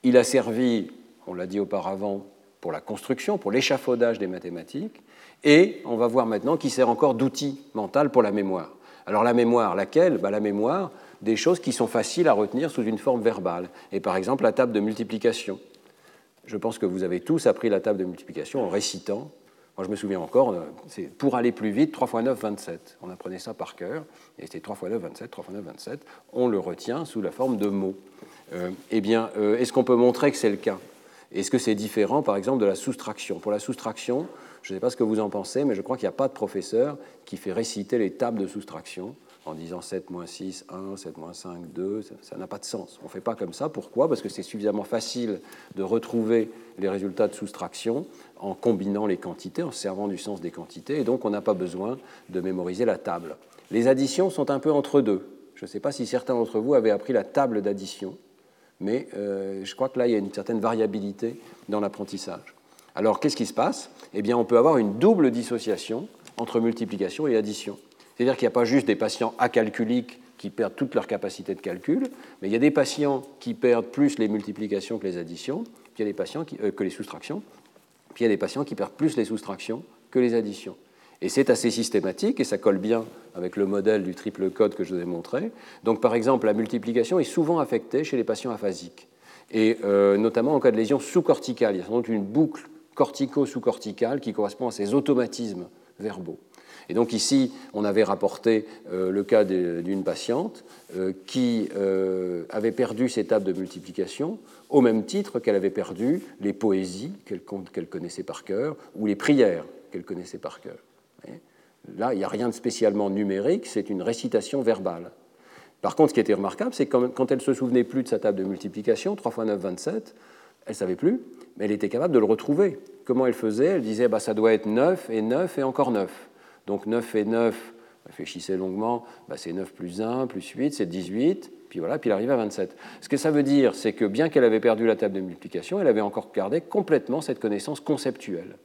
Il a servi, on l'a dit auparavant, pour la construction, pour l'échafaudage des mathématiques. Et on va voir maintenant qu'il sert encore d'outil mental pour la mémoire. Alors la mémoire, laquelle? Bah, La mémoire des choses qui sont faciles à retenir sous une forme verbale. Et par exemple la table de multiplication. Je pense que vous avez tous appris la table de multiplication en récitant je me souviens encore, euh, c'est pour aller plus vite, 3 x 9, 27. On apprenait ça par cœur, et c'était 3 x 9, 27, 3 x 9, 27. On le retient sous la forme de mots. Euh, eh bien, euh, est-ce qu'on peut montrer que c'est le cas? Est-ce que c'est différent, par exemple, de la soustraction? Pour la soustraction, je ne sais pas ce que vous en pensez, mais je crois qu'il n'y a pas de professeur qui fait réciter les tables de soustraction en disant 7 moins 6, 1, 7 moins 5, 2, ça n'a pas de sens. On ne fait pas comme ça. Pourquoi? Parce que c'est suffisamment facile de retrouver les résultats de soustraction en combinant les quantités, en servant du sens des quantités, et donc on n'a pas besoin de mémoriser la table. Les additions sont un peu entre deux. Je ne sais pas si certains d'entre vous avaient appris la table d'addition, mais euh, je crois que là, il y a une certaine variabilité dans l'apprentissage. Alors, qu'est-ce qui se passe? Eh bien, on peut avoir une double dissociation entre multiplication et addition. C'est-à-dire qu'il n'y a pas juste des patients acalculiques qui perdent toute leur capacité de calcul, mais il y a des patients qui perdent plus les multiplications que les additions, puis il y a des patients qui perdent plus les soustractions que les additions. Et c'est assez systématique et ça colle bien avec le modèle du triple code que je vous ai montré. Donc par exemple, la multiplication est souvent affectée chez les patients aphasiques, et euh, notamment en cas de lésion sous-corticale. Il y a sans une boucle cortico-sous-corticale qui correspond à ces automatismes verbaux. Et donc ici, on avait rapporté euh, le cas d'une patiente euh, qui euh, avait perdu ses tables de multiplication au même titre qu'elle avait perdu les poésies qu'elle connaissait par cœur ou les prières qu'elle connaissait par cœur. Là, il n'y a rien de spécialement numérique, c'est une récitation verbale. Par contre, ce qui était remarquable, c'est que quand elle se souvenait plus de sa table de multiplication, 3 x 9, 27, elle ne savait plus, mais elle était capable de le retrouver. Comment elle faisait? Elle disait bah, ça doit être 9 et 9 et encore 9. Donc 9 et 9, Réfléchissez longuement, bah, c'est 9 plus 1, plus 8, c'est 18, puis voilà, puis il arrive à 27. Ce que ça veut dire, c'est que bien qu'elle avait perdu la table de multiplication, elle avait encore gardé complètement cette connaissance conceptuelle.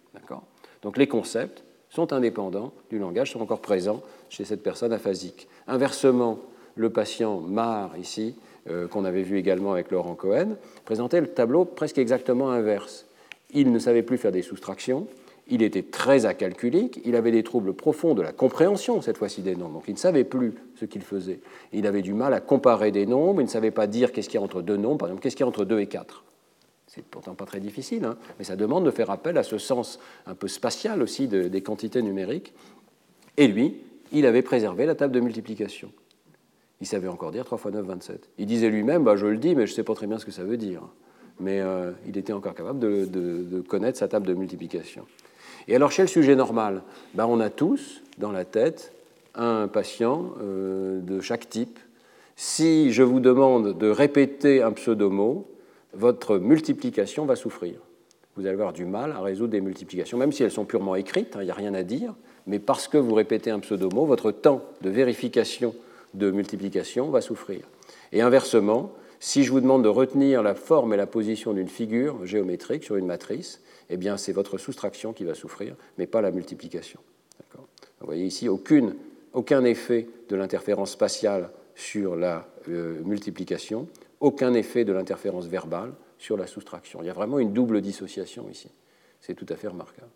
Donc les concepts sont indépendants du langage, sont encore présents chez cette personne aphasique. Inversement, le patient Mar, ici, euh, qu'on avait vu également avec Laurent Cohen, présentait le tableau presque exactement inverse. Il ne savait plus faire des soustractions, il était très acalculique, il avait des troubles profonds de la compréhension, cette fois-ci, des nombres, donc il ne savait plus ce qu'il faisait. Il avait du mal à comparer des nombres, il ne savait pas dire qu'est-ce qu'il y a entre deux nombres, par exemple, qu'est-ce qu'il y a entre 2 et 4. C'est pourtant pas très difficile, hein, mais ça demande de faire appel à ce sens un peu spatial aussi des quantités numériques. Et lui, il avait préservé la table de multiplication. Il savait encore dire 3 fois 9, 27. Il disait lui-même, bah, je le dis, mais je ne sais pas très bien ce que ça veut dire. Mais euh, il était encore capable de connaître sa table de multiplication. Et alors, chez le sujet normal, ben, on a tous dans la tête un patient euh, de chaque type. Si je vous demande de répéter un pseudomot, votre multiplication va souffrir. Vous allez avoir du mal à résoudre des multiplications, même si elles sont purement écrites, hein, il n'y a rien à dire, mais parce que vous répétez un pseudomot, votre temps de vérification de multiplication va souffrir. Et inversement, si je vous demande de retenir la forme et la position d'une figure géométrique sur une matrice, eh bien c'est votre soustraction qui va souffrir, mais pas la multiplication. Vous voyez ici aucune, aucun effet de l'interférence spatiale sur la euh, multiplication, aucun effet de l'interférence verbale sur la soustraction. Il y a vraiment une double dissociation ici. C'est tout à fait remarquable.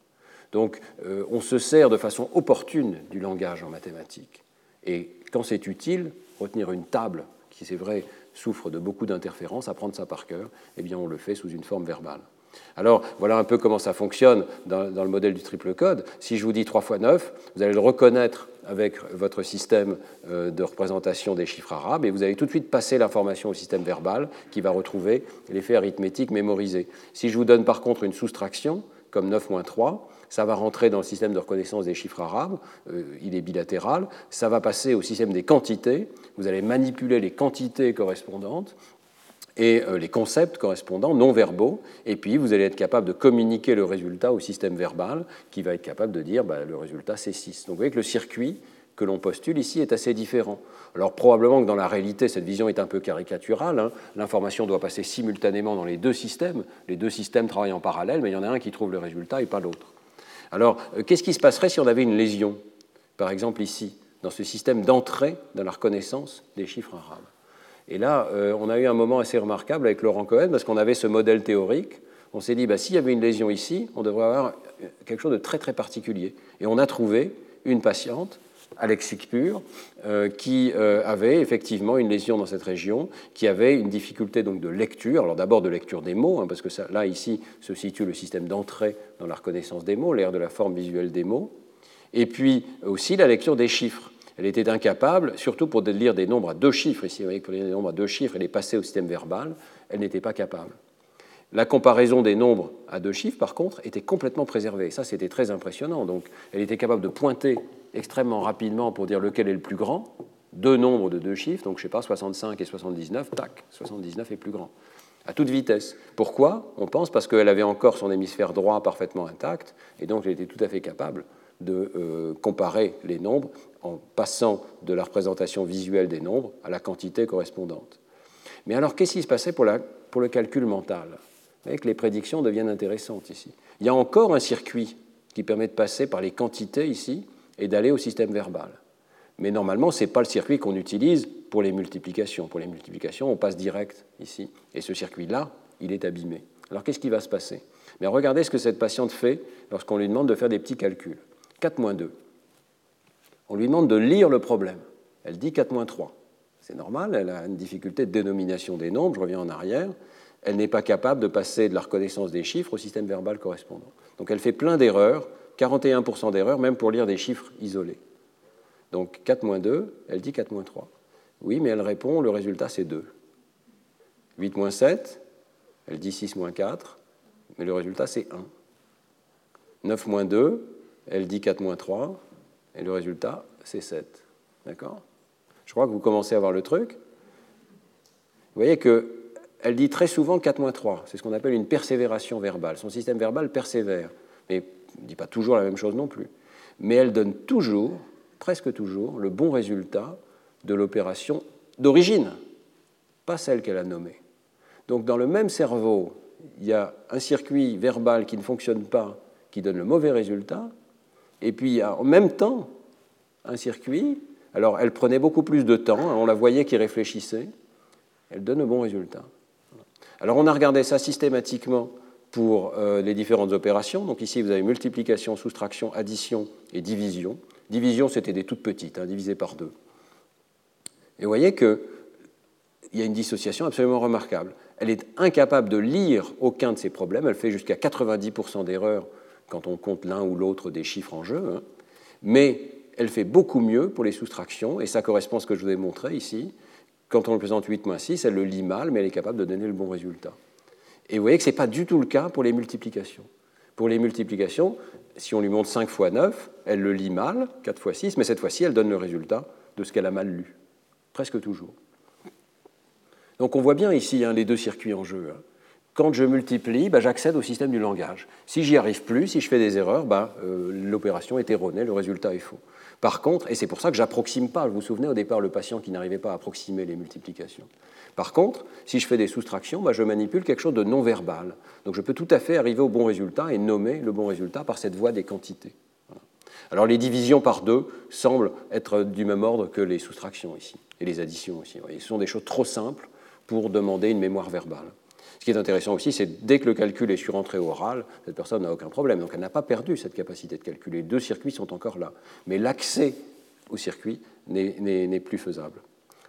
Donc euh, on se sert de façon opportune du langage en mathématiques. Et quand c'est utile, retenir une table qui, c'est vrai, souffre de beaucoup d'interférences, apprendre ça par cœur, eh bien on le fait sous une forme verbale. Alors voilà un peu comment ça fonctionne dans, le modèle du triple code. Si je vous dis 3 fois 9, vous allez le reconnaître avec votre système euh, de représentation des chiffres arabes et vous allez tout de suite passer l'information au système verbal qui va retrouver l'effet arithmétique mémorisé. Si je vous donne par contre une soustraction, comme 9 moins 3, ça va rentrer dans le système de reconnaissance des chiffres arabes, euh, il est bilatéral, ça va passer au système des quantités, vous allez manipuler les quantités correspondantes, et euh, les concepts correspondants non verbaux, et puis vous allez être capable de communiquer le résultat au système verbal qui va être capable de dire bah, le résultat c'est 6. Donc vous voyez que le circuit que l'on postule ici est assez différent. Alors probablement que dans la réalité, cette vision est un peu caricaturale. Hein. L'information doit passer simultanément dans les deux systèmes. Les deux systèmes travaillent en parallèle, mais il y en a un qui trouve le résultat et pas l'autre. Alors euh, qu'est-ce qui se passerait si on avait une lésion Par exemple ici, dans ce système d'entrée dans la reconnaissance des chiffres arabes. Et là, euh, on a eu un moment assez remarquable avec Laurent Cohen parce qu'on avait ce modèle théorique. On s'est dit, bah, s'il y avait une lésion ici, on devrait avoir quelque chose de très très particulier. Et on a trouvé une patiente, Alexique Pur, euh, qui euh, avait effectivement une lésion dans cette région, qui avait une difficulté donc de lecture. Alors d'abord de lecture des mots, hein, parce que là ici se situe le système d'entrée dans la reconnaissance des mots, l'ère de la forme visuelle des mots, et puis aussi la lecture des chiffres. Elle était incapable, surtout pour lire des nombres à deux chiffres, ici, vous voyez, pour lire des nombres à deux chiffres et les passer au système verbal, elle n'était pas capable. La comparaison des nombres à deux chiffres, par contre, était complètement préservée. Ça, c'était très impressionnant. Donc, elle était capable de pointer extrêmement rapidement pour dire lequel est le plus grand, deux nombres de deux chiffres, donc je ne sais pas, 65 et 79, tac, 79 est plus grand, à toute vitesse. Pourquoi? On pense parce qu'elle avait encore son hémisphère droit parfaitement intact, et donc elle était tout à fait capable de euh, comparer les nombres en passant de la représentation visuelle des nombres à la quantité correspondante. Mais alors, qu'est-ce qui se passait pour, le calcul mental? Vous voyez que les prédictions deviennent intéressantes ici. Il y a encore un circuit qui permet de passer par les quantités ici et d'aller au système verbal. Mais normalement, ce n'est pas le circuit qu'on utilise pour les multiplications. Pour les multiplications, on passe direct ici. Et ce circuit-là, il est abîmé. Alors qu'est-ce qui va se passer? Mais Regardez ce que cette patiente fait lorsqu'on lui demande de faire des petits calculs. 4 moins 2. On lui demande de lire le problème. Elle dit 4 moins 3. C'est normal, elle a une difficulté de dénomination des nombres, je reviens en arrière. Elle n'est pas capable de passer de la reconnaissance des chiffres au système verbal correspondant. Donc elle fait plein d'erreurs, 41% d'erreurs, même pour lire des chiffres isolés. Donc 4 moins 2, elle dit 4 moins 3. Oui, mais elle répond, le résultat c'est 2. 8 moins 7, elle dit 6 moins 4, mais le résultat c'est 1. 9 moins 2, elle dit 4 moins 3, et le résultat, c'est 7. D'accord? Je crois que vous commencez à voir le truc. Vous voyez qu'elle dit très souvent 4 moins 3. C'est ce qu'on appelle une persévération verbale. Son système verbal persévère. Mais ne dit pas toujours la même chose non plus. Mais elle donne toujours presque toujours, le bon résultat de l'opération d'origine, pas celle qu'elle a nommée. Donc dans le même cerveau, il y a un circuit verbal qui ne fonctionne pas, qui donne le mauvais résultat, et puis a en même temps un circuit. Alors elle prenait beaucoup plus de temps, on la voyait qui réfléchissait, elle donne le bon résultat. Alors on a regardé ça systématiquement pour euh, les différentes opérations. Donc ici vous avez multiplication, soustraction, addition et division. Division c'était des toutes petites, hein, divisées par deux. Et vous voyez qu'il y a une dissociation absolument remarquable. Elle est incapable de lire aucun de ces problèmes. Elle fait jusqu'à 90% d'erreurs quand on compte l'un ou l'autre des chiffres en jeu. Hein. Mais elle fait beaucoup mieux pour les soustractions, et ça correspond à ce que je vous ai montré ici. Quand on représente 8 moins 6, elle le lit mal, mais elle est capable de donner le bon résultat. Et vous voyez que ce n'est pas du tout le cas pour les multiplications. Pour les multiplications, si on lui montre 5 fois 9, elle le lit mal, 4 fois 6, mais cette fois-ci, elle donne le résultat de ce qu'elle a mal lu. Presque toujours. Donc on voit bien ici hein, les deux circuits en jeu. Hein. Quand je multiplie, bah, j'accède au système du langage. Si j'y arrive plus, si je fais des erreurs, bah, euh, l'opération est erronée, le résultat est faux. Par contre, et c'est pour ça que j'approxime pas, vous vous souvenez au départ le patient qui n'arrivait pas à approximer les multiplications. Par contre, si je fais des soustractions, bah, je manipule quelque chose de non verbal. Donc je peux tout à fait arriver au bon résultat et nommer le bon résultat par cette voie des quantités. Alors les divisions par deux semblent être du même ordre que les soustractions ici, et les additions aussi. Ce sont des choses trop simples pour demander une mémoire verbale. Ce qui est intéressant aussi, c'est dès que le calcul est sur entrée orale, cette personne n'a aucun problème. Donc elle n'a pas perdu cette capacité de calculer. Deux circuits sont encore là. Mais l'accès au circuit n'est plus faisable.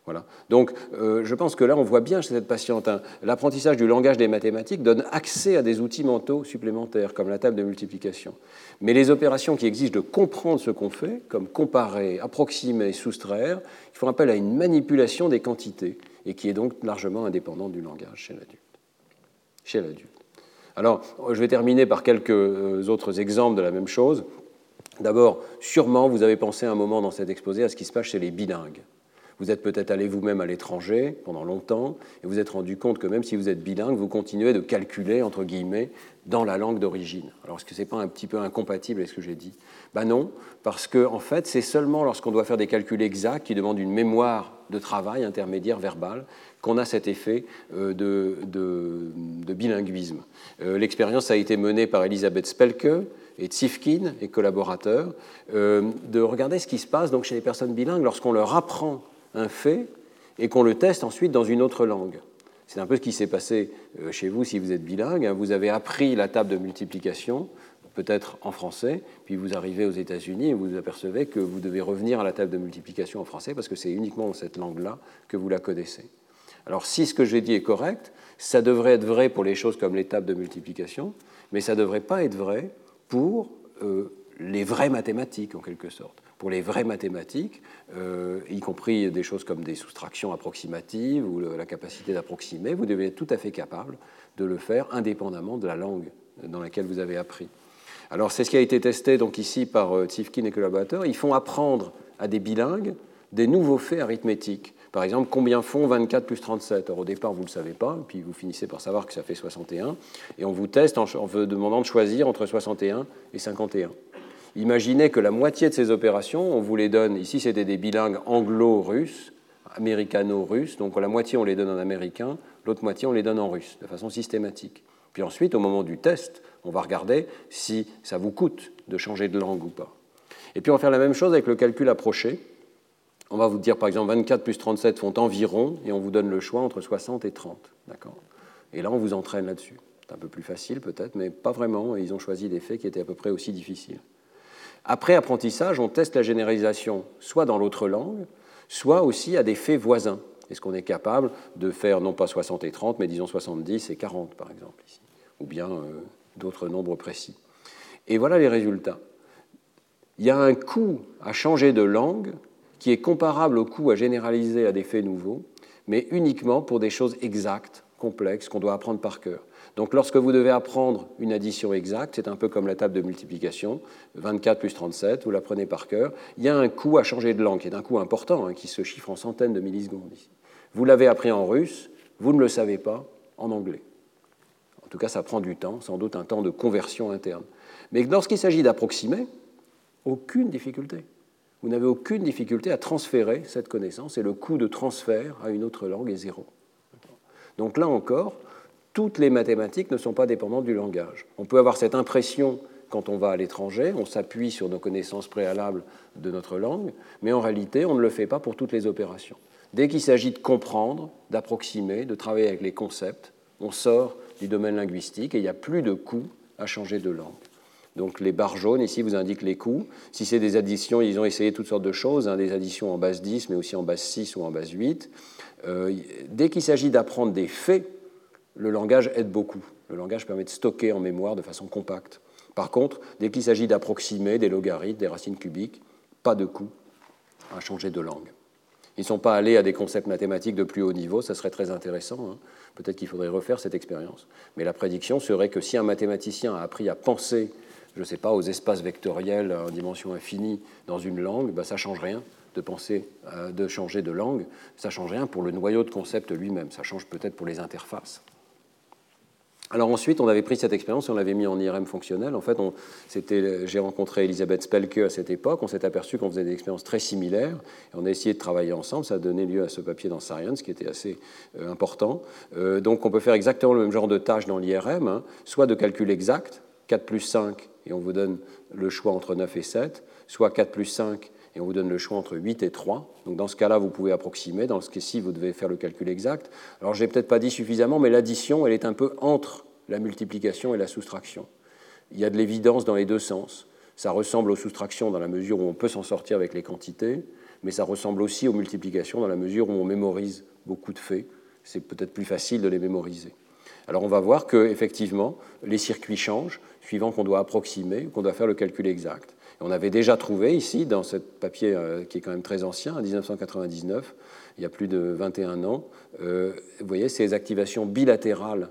Voilà. Donc, euh, je pense que là, on voit bien chez cette patiente, hein, l'apprentissage du langage des mathématiques donne accès à des outils mentaux supplémentaires, comme la table de multiplication. Mais les opérations qui exigent de comprendre ce qu'on fait, comme comparer, approximer, soustraire, font appel à une manipulation des quantités, et qui est donc largement indépendante du langage chez l'adulte. Chez l'adulte. Alors, je vais terminer par quelques euh, autres exemples de la même chose. D'abord, sûrement, vous avez pensé un moment dans cet exposé à ce qui se passe chez les bilingues. Vous êtes peut-être allé vous-même à l'étranger pendant longtemps et vous êtes rendu compte que même si vous êtes bilingue, vous continuez de calculer, entre guillemets, dans la langue d'origine. Alors, est-ce que ce n'est pas un petit peu incompatible avec ce que j'ai dit? Ben non, parce que, en fait, c'est seulement lorsqu'on doit faire des calculs exacts qui demandent une mémoire de travail intermédiaire verbal qu'on a cet effet euh, de, bilinguisme. Euh, l'expérience a été menée par Elisabeth Spelke et Tsifkin et collaborateurs euh, de regarder ce qui se passe donc, chez les personnes bilingues lorsqu'on leur apprend un fait et qu'on le teste ensuite dans une autre langue. C'est un peu ce qui s'est passé euh, chez vous si vous êtes bilingue. Hein. Vous avez appris la table de multiplication, peut-être en français, puis vous arrivez aux États-Unis et vous apercevez que vous devez revenir à la table de multiplication en français parce que c'est uniquement dans cette langue-là que vous la connaissez. Alors si ce que j'ai dit est correct, ça devrait être vrai pour les choses comme les tables de multiplication, mais ça ne devrait pas être vrai pour euh, les vraies mathématiques en quelque sorte pour les vraies mathématiques, euh, y compris des choses comme des soustractions approximatives ou la capacité d'approximer, vous devez être tout à fait capable de le faire indépendamment de la langue dans laquelle vous avez appris. Alors c'est ce qui a été testé donc ici par euh, et collaborateurs. Ils font apprendre à des bilingues des nouveaux faits arithmétiques. Par exemple, combien font 24 plus 37 Alors au départ, vous ne le savez pas, puis vous finissez par savoir que ça fait 61, et on vous teste en vous demandant de choisir entre 61 et 51. Imaginez que la moitié de ces opérations, on vous les donne, ici c'était des bilingues anglo-russes, américano-russes, donc la moitié on les donne en américain, l'autre moitié on les donne en russe, de façon systématique. Puis ensuite, au moment du test, on va regarder si ça vous coûte de changer de langue ou pas. Et puis on va faire la même chose avec le calcul approché. On va vous dire par exemple 24 plus 37 font environ, et on vous donne le choix entre 60 et 30. D'accord? Et là, on vous entraîne là-dessus. C'est un peu plus facile peut-être, mais pas vraiment. Ils ont choisi des faits qui étaient à peu près aussi difficiles. Après apprentissage, on teste la généralisation soit dans l'autre langue, soit aussi à des faits voisins. Est-ce qu'on est capable de faire non pas 60 et 30, mais disons 70 et 40 par exemple ici, ou bien euh, d'autres nombres précis. Et voilà les résultats. Il y a un coût à changer de langue qui est comparable au coût à généraliser à des faits nouveaux, mais uniquement pour des choses exactes, complexes, qu'on doit apprendre par cœur. Donc lorsque vous devez apprendre une addition exacte, c'est un peu comme la table de multiplication, 24 plus 37, vous la prenez par cœur, il y a un coût à changer de langue, qui est un coût important, hein, qui se chiffre en centaines de millisecondes ici. Vous l'avez appris en russe, vous ne le savez pas en anglais. En tout cas, ça prend du temps, sans doute un temps de conversion interne. Mais lorsqu'il s'agit d'approximer, aucune difficulté. vous n'avez aucune difficulté à transférer cette connaissance et le coût de transfert à une autre langue est zéro. Donc là encore, toutes les mathématiques ne sont pas dépendantes du langage. On peut avoir cette impression quand on va à l'étranger, on s'appuie sur nos connaissances préalables de notre langue, mais en réalité, on ne le fait pas pour toutes les opérations. Dès qu'il s'agit de comprendre, d'approximer, de travailler avec les concepts, on sort du domaine linguistique et il n'y a plus de coût à changer de langue. Donc les barres jaunes ici vous indiquent les coûts. Si c'est des additions, ils ont essayé toutes sortes de choses, hein, des additions en base 10, mais aussi en base 6 ou en base 8. Euh, dès qu'il s'agit d'apprendre des faits, le langage aide beaucoup. Le langage permet de stocker en mémoire de façon compacte. Par contre, dès qu'il s'agit d'approximer des logarithmes, des racines cubiques, pas de coût à changer de langue. Ils ne sont pas allés à des concepts mathématiques de plus haut niveau, ça serait très intéressant. Hein. Peut-être qu'il faudrait refaire cette expérience. Mais la prédiction serait que si un mathématicien a appris à penser, je ne sais pas, aux espaces vectoriels en dimension infinie dans une langue, ben ça ne change rien de penser, euh, de changer de langue, ça ne change rien pour le noyau de concept lui-même, ça change peut-être pour les interfaces. Alors ensuite, on avait pris cette expérience et on l'avait mis en IRM fonctionnel. En fait, j'ai rencontré Elisabeth Spelke à cette époque. On s'est aperçu qu'on faisait des expériences très similaires. Et on a essayé de travailler ensemble. Ça a donné lieu à ce papier dans Science qui était assez euh, important. Euh, donc on peut faire exactement le même genre de tâches dans l'IRM, hein. soit de calcul exact, 4 plus 5, et on vous donne le choix entre 9 et 7, soit 4 plus 5, et on vous donne le choix entre 8 et 3. Donc dans ce cas-là, vous pouvez approximer. Dans ce cas-ci, vous devez faire le calcul exact. Alors je n'ai peut-être pas dit suffisamment, mais l'addition, elle est un peu entre la multiplication et la soustraction. Il y a de l'évidence dans les deux sens. Ça ressemble aux soustractions dans la mesure où on peut s'en sortir avec les quantités, mais ça ressemble aussi aux multiplications dans la mesure où on mémorise beaucoup de faits. C'est peut-être plus facile de les mémoriser. Alors on va voir que effectivement les circuits changent suivant qu'on doit approximer, qu'on doit faire le calcul exact. on avait déjà trouvé ici, dans ce papier euh, qui est quand même très ancien, en 1999, il y a plus de 21 ans, euh, vous voyez ces activations bilatérales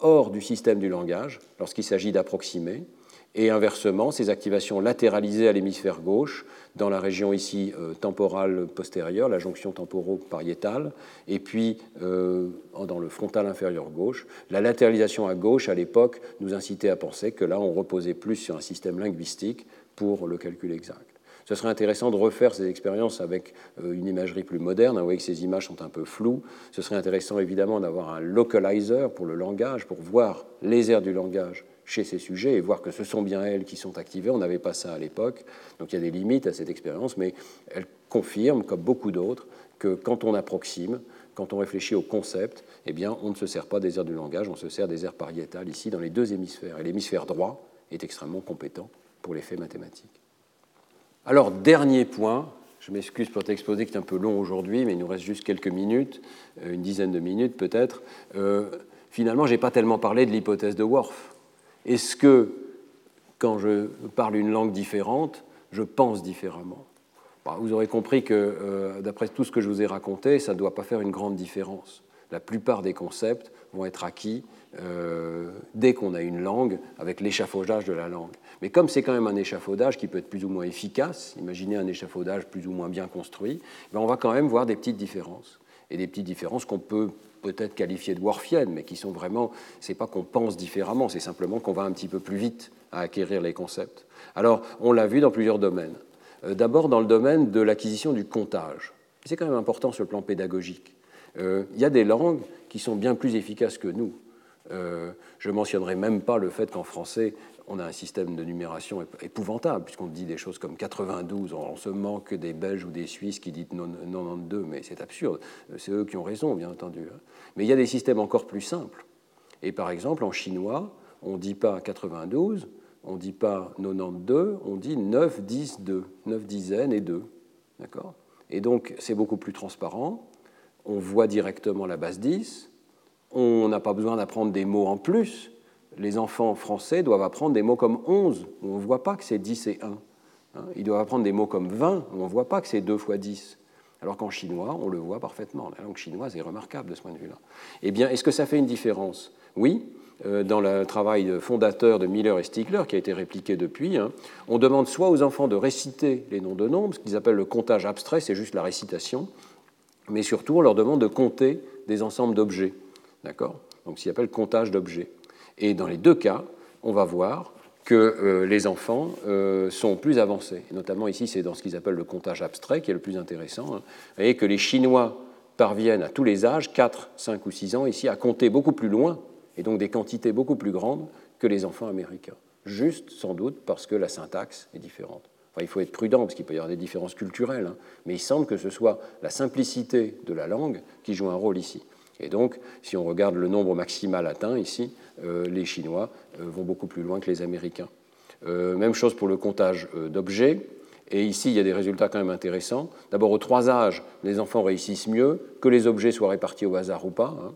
hors du système du langage lorsqu'il s'agit d'approximer, et inversement, ces activations latéralisées à l'hémisphère gauche, dans la région ici euh, temporale postérieure, la jonction temporo-pariétale, et puis euh, dans le frontal inférieur gauche. La latéralisation à gauche, à l'époque, nous incitait à penser que là, on reposait plus sur un système linguistique pour le calcul exact. Ce serait intéressant de refaire ces expériences avec euh, une imagerie plus moderne. Vous voyez que ces images sont un peu floues. Ce serait intéressant évidemment d'avoir un localizer pour le langage, pour voir les aires du langage chez ces sujets et voir que ce sont bien elles qui sont activées. On n'avait pas ça à l'époque, donc il y a des limites à cette expérience, mais elle confirme, comme beaucoup d'autres, que quand on approxime, quand on réfléchit au concept, eh bien, on ne se sert pas des aires du langage, on se sert des aires pariétales ici dans les deux hémisphères. Et l'hémisphère droit est extrêmement compétent pour les faits mathématiques. Alors, dernier point, je m'excuse pour t'exposer qui est un peu long aujourd'hui, mais il nous reste juste quelques minutes, euh, une dizaine de minutes peut-être. Euh, finalement, je n'ai pas tellement parlé de l'hypothèse de Worf. Est-ce que, quand je parle une langue différente, je pense différemment bah, Vous aurez compris que, euh, d'après tout ce que je vous ai raconté, ça ne doit pas faire une grande différence. La plupart des concepts vont être acquis dès qu'on a une langue avec l'échafaudage de la langue. Mais comme c'est quand même un échafaudage qui peut être plus ou moins efficace, imaginez un échafaudage plus ou moins bien construit, ben on va quand même voir des petites différences. Et des petites différences qu'on peut peut-être qualifier de warfiennes, mais qui sont vraiment, c'est pas qu'on pense différemment, c'est simplement qu'on va un petit peu plus vite à acquérir les concepts. Alors, on l'a vu dans plusieurs domaines. Euh, d'abord dans le domaine de l'acquisition du comptage. C'est quand même important sur le plan pédagogique. Euh, il y a des langues qui sont bien plus efficaces que nous. Euh, je ne mentionnerai même pas le fait qu'en français, on a un système de numération épouvantable, puisqu'on dit des choses comme 92, on se manque des Belges ou des Suisses qui disent 92, mais c'est absurde. C'est eux qui ont raison, bien entendu. Hein. Mais il y a des systèmes encore plus simples. Et par exemple, en chinois, on ne dit pas 92, on ne dit pas 92, on dit 9, 10, 2, 9 dizaines et 2. D'accord? Et donc, c'est beaucoup plus transparent. On voit directement la base 10. On n'a pas besoin d'apprendre des mots en plus les enfants français doivent apprendre des mots comme 11, où on ne voit pas que c'est 10 et 1. Hein. Ils doivent apprendre des mots comme 20, où on ne voit pas que c'est 2 fois 10. Alors qu'en chinois, on le voit parfaitement. La langue chinoise est remarquable de ce point de vue-là. Eh bien, est-ce que ça fait une différence? Oui. Euh, dans le travail fondateur de Miller et Stiegler, qui a été répliqué depuis, hein, on demande soit aux enfants de réciter les noms de nombres, ce qu'ils appellent le comptage abstrait, c'est juste la récitation, mais surtout on leur demande de compter des ensembles d'objets. D'accord? Donc, ce qu'ils appellent comptage d'objets. Et dans les deux cas, on va voir que euh, les enfants euh, sont plus avancés. notamment ici, c'est dans ce qu'ils appellent le comptage abstrait qui est le plus intéressant. Hein. Vous voyez que les Chinois parviennent à tous les âges, 4, 5 ou 6 ans ici, à compter beaucoup plus loin, et donc des quantités beaucoup plus grandes que les enfants américains. Juste, sans doute, parce que la syntaxe est différente. Enfin, il faut être prudent, parce qu'il peut y avoir des différences culturelles, hein. mais il semble que ce soit la simplicité de la langue qui joue un rôle ici. Et donc, si on regarde le nombre maximal atteint ici, euh, les Chinois euh, vont beaucoup plus loin que les Américains. Euh, même chose pour le comptage d'objets. Et ici, il y a des résultats quand même intéressants. D'abord, aux trois âges, les enfants réussissent mieux, que les objets soient répartis au hasard ou pas. Hein.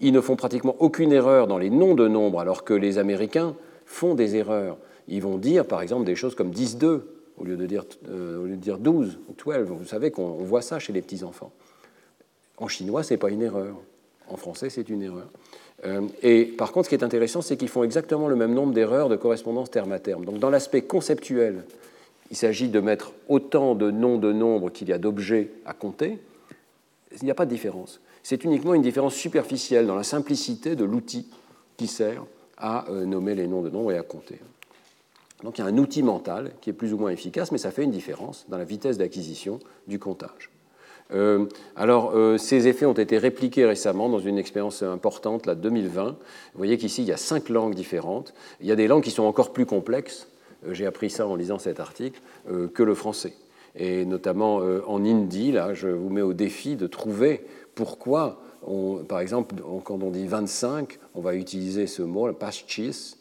Ils ne font pratiquement aucune erreur dans les noms de nombres, alors que les Américains font des erreurs. Ils vont dire, par exemple, des choses comme 10-2 au lieu de dire, de dire 12 ou 12. Vous savez qu'on voit ça chez les petits-enfants. En chinois, ce n'est pas une erreur. En français, c'est une erreur. Euh, et par contre, ce qui est intéressant, c'est qu'ils font exactement le même nombre d'erreurs de correspondance terme à terme. Donc, dans l'aspect conceptuel, il s'agit de mettre autant de noms de nombres qu'il y a d'objets à compter. Il n'y a pas de différence. C'est uniquement une différence superficielle dans la simplicité de l'outil qui sert à euh, nommer les noms de nombres et à compter. Donc il y a un outil mental qui est plus ou moins efficace, mais ça fait une différence dans la vitesse d'acquisition du comptage. Euh, alors, euh, ces effets ont été répliqués récemment dans une expérience importante, la 2020. Vous voyez qu'ici, il y a cinq langues différentes. Il y a des langues qui sont encore plus complexes, euh, j'ai appris ça en lisant cet article, que le français. Et notamment en hindi, là, je vous mets au défi de trouver pourquoi, par exemple, quand on dit 25, on va utiliser ce mot, le paschis,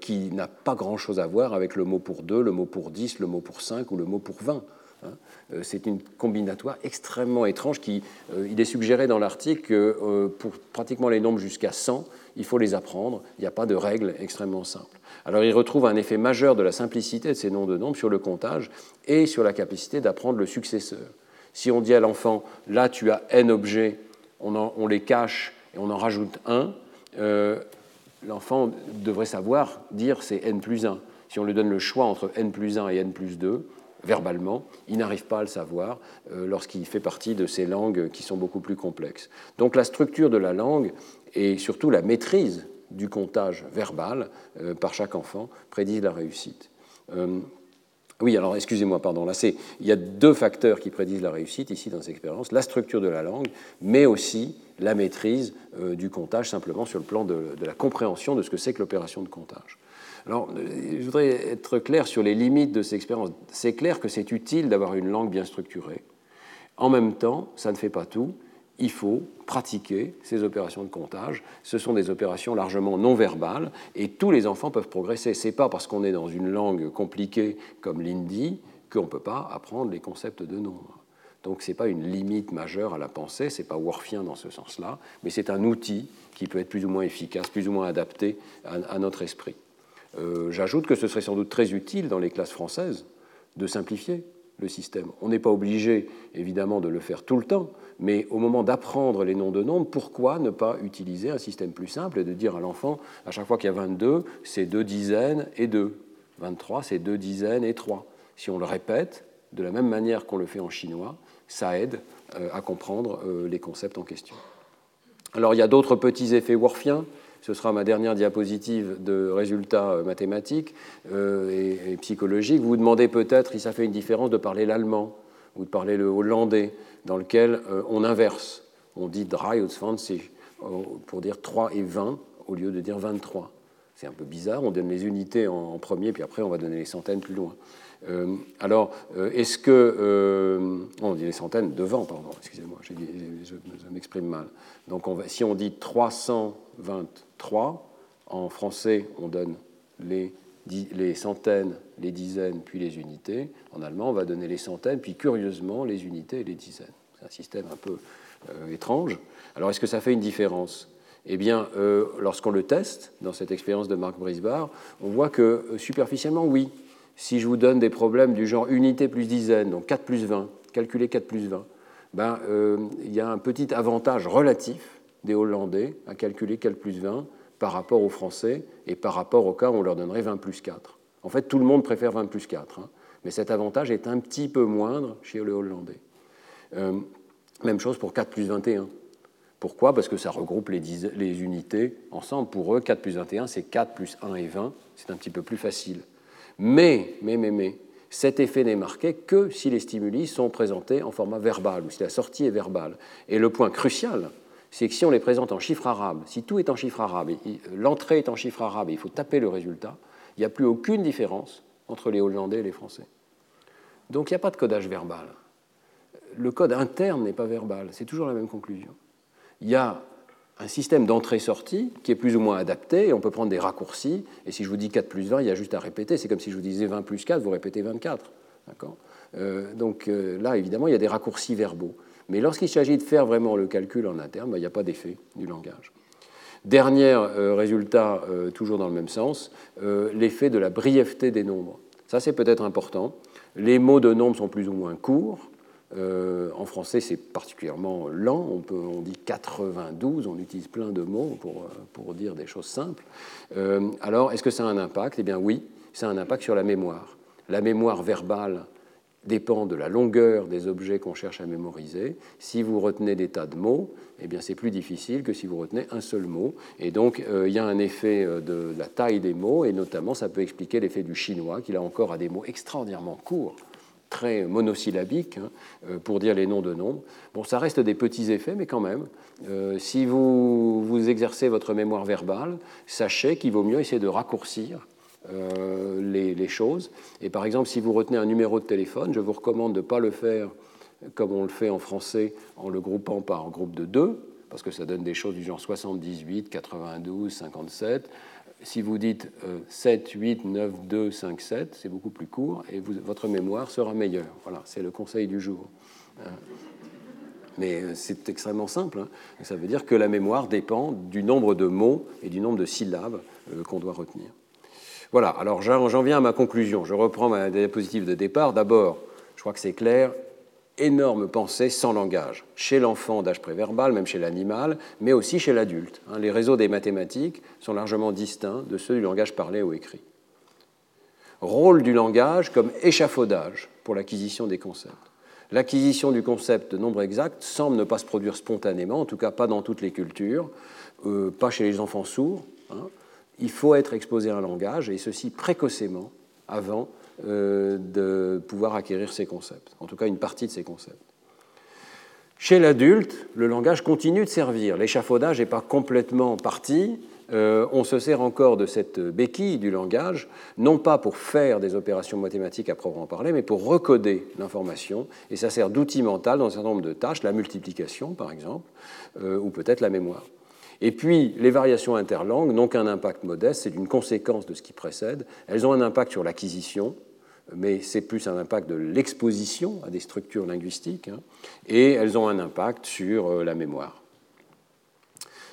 qui n'a pas grand-chose à voir avec le mot pour 2, le mot pour 10, le mot pour 5 ou le mot pour 20. Hein. Euh, c'est une combinatoire extrêmement étrange qui, euh, il est suggéré dans l'article que euh, pour pratiquement les nombres jusqu'à 100, il faut les apprendre. Il n'y a pas de règle extrêmement simple. Alors il retrouve un effet majeur de la simplicité de ces noms de nombres sur le comptage et sur la capacité d'apprendre le successeur. Si on dit à l'enfant, là tu as n objets, on, les cache et on en rajoute un, l'enfant devrait savoir dire c'est n plus 1. Si on lui donne le choix entre n plus 1 et n plus 2, verbalement, il n'arrive pas à le savoir euh, lorsqu'il fait partie de ces langues qui sont beaucoup plus complexes. Donc la structure de la langue et surtout la maîtrise du comptage verbal euh, par chaque enfant prédisent la réussite. Euh, oui, alors excusez-moi, pardon, là c'est, il y a deux facteurs qui prédisent la réussite ici dans cette expérience, la structure de la langue, mais aussi la maîtrise du comptage simplement sur le plan de la compréhension de ce que c'est que l'opération de comptage. Alors, je voudrais être clair sur les limites de cette expérience. C'est clair que c'est utile d'avoir une langue bien structurée. En même temps, ça ne fait pas tout. Il faut pratiquer ces opérations de comptage. Ce sont des opérations largement non verbales et tous les enfants peuvent progresser. Ce n'est pas parce qu'on est dans une langue compliquée comme l'hindi qu'on ne peut pas apprendre les concepts de nombre. Donc ce n'est pas une limite majeure à la pensée, ce n'est pas worfien dans ce sens-là, mais c'est un outil qui peut être plus ou moins efficace, plus ou moins adapté à notre esprit. Euh, j'ajoute que ce serait sans doute très utile dans les classes françaises de simplifier le système. On n'est pas obligé, évidemment, de le faire tout le temps, mais au moment d'apprendre les noms de nombres, pourquoi ne pas utiliser un système plus simple et de dire à l'enfant, à chaque fois qu'il y a 22, c'est deux dizaines et deux. 23, c'est deux dizaines et trois. Si on le répète de la même manière qu'on le fait en chinois, ça aide euh, à comprendre euh, les concepts en question. Alors il y a d'autres petits effets worfiens ce sera ma dernière diapositive de résultats euh, mathématiques euh, et, psychologiques. Vous vous demandez peut-être si ça fait une différence de parler l'allemand ou de parler le hollandais, dans lequel euh, on inverse. On dit 3 ou 20 pour dire 3 et 20 au lieu de dire 23. C'est un peu bizarre, on donne les unités en, premier, puis après on va donner les centaines plus loin. Alors, est-ce que... on dit les centaines devant, pardon, excusez-moi, je, m'exprime mal. Donc si on dit 320 3. En français, on donne les, centaines, les dizaines, puis les unités. En allemand, on va donner les centaines, puis curieusement, les unités et les dizaines. C'est un système un peu euh, étrange. Alors, est-ce que ça fait une différence? Eh bien, euh, lorsqu'on le teste, dans cette expérience de Marc Brisbard, on voit que euh, superficiellement, oui. Si je vous donne des problèmes du genre unité plus dizaine, donc 4 plus 20, calculer 4 plus 20, ben, il y a un petit avantage relatif des Hollandais à calculer 4 plus 20 par rapport aux Français et par rapport au cas où on leur donnerait 20 plus 4. En fait, tout le monde préfère 20 plus 4, hein. mais cet avantage est un petit peu moindre chez les Hollandais. Euh, même chose pour 4 plus 21. Pourquoi? Parce que ça regroupe les, les, unités ensemble. Pour eux, 4 plus 21, c'est 4 plus 1 et 20. C'est un petit peu plus facile. Mais, mais, mais, mais, cet effet n'est marqué que si les stimuli sont présentés en format verbal, ou si la sortie est verbale. Et le point crucial, c'est que si on les présente en chiffres arabes, si tout est en chiffres arabes, l'entrée est en chiffres arabes et il faut taper le résultat, il n'y a plus aucune différence entre les Hollandais et les Français. Donc il n'y a pas de codage verbal. Le code interne n'est pas verbal, c'est toujours la même conclusion. Il y a un système d'entrée-sortie qui est plus ou moins adapté, et on peut prendre des raccourcis, et si je vous dis 4 plus 20, il y a juste à répéter, c'est comme si je vous disais 20 plus 4, vous répétez 24. Euh, donc euh, là, évidemment, il y a des raccourcis verbaux. Mais lorsqu'il s'agit de faire vraiment le calcul en interne, ben, il n'y a pas d'effet du langage. Dernier euh, résultat, toujours dans le même sens, l'effet de la brièveté des nombres. Ça, c'est peut-être important. Les mots de nombres sont plus ou moins courts, euh, en français, c'est particulièrement lent. On, dit 92, on utilise plein de mots pour, euh, pour dire des choses simples. Euh, alors, est-ce que ça a un impact? Eh bien oui, ça a un impact sur la mémoire. La mémoire verbale dépend de la longueur des objets qu'on cherche à mémoriser. Si vous retenez des tas de mots, eh bien c'est plus difficile que si vous retenez un seul mot. Et donc il y a un effet de la taille des mots, et notamment ça peut expliquer l'effet du chinois, qui là encore a des mots extraordinairement courts très monosyllabique hein, euh, pour dire les noms de nombres. Bon, ça reste des petits effets, mais quand même, euh, si vous, vous exercez votre mémoire verbale, sachez qu'il vaut mieux essayer de raccourcir euh, les, choses. Et par exemple, si vous retenez un numéro de téléphone, je vous recommande de ne pas le faire comme on le fait en français en le groupant par groupe de deux, parce que ça donne des choses du genre 78, 92, 57 si vous dites 7, 8, 9, 2, 5, 7, c'est beaucoup plus court et votre mémoire sera meilleure. Voilà, c'est le conseil du jour. Hein. Mais euh, c'est extrêmement simple. Hein. Ça veut dire que la mémoire dépend du nombre de mots et du nombre de syllabes euh, qu'on doit retenir. Voilà, alors j'en viens à ma conclusion. Je reprends ma diapositive de départ. D'abord, je crois que c'est clair, énorme pensée sans langage, chez l'enfant d'âge préverbal, même chez l'animal, mais aussi chez l'adulte. Hein. Les réseaux des mathématiques sont largement distincts de ceux du langage parlé ou écrit. Rôle du langage comme échafaudage pour l'acquisition des concepts. L'acquisition du concept de nombre exact semble ne pas se produire spontanément, en tout cas pas dans toutes les cultures, euh, pas chez les enfants sourds. Hein. Il faut être exposé à un langage, et ceci précocement, avant de pouvoir acquérir ces concepts, en tout cas une partie de ces concepts. Chez l'adulte, le langage continue de servir. L'échafaudage n'est pas complètement parti. Euh, on se sert encore de cette béquille du langage, non pas pour faire des opérations mathématiques à proprement parler, mais pour recoder l'information. Et ça sert d'outil mental dans un certain nombre de tâches, la multiplication par exemple, euh, ou peut-être la mémoire. Et puis, les variations interlangues n'ont qu'un impact modeste, c'est une conséquence de ce qui précède. Elles ont un impact sur l'acquisition, mais c'est plus un impact de l'exposition à des structures linguistiques, hein, et elles ont un impact sur euh, la mémoire.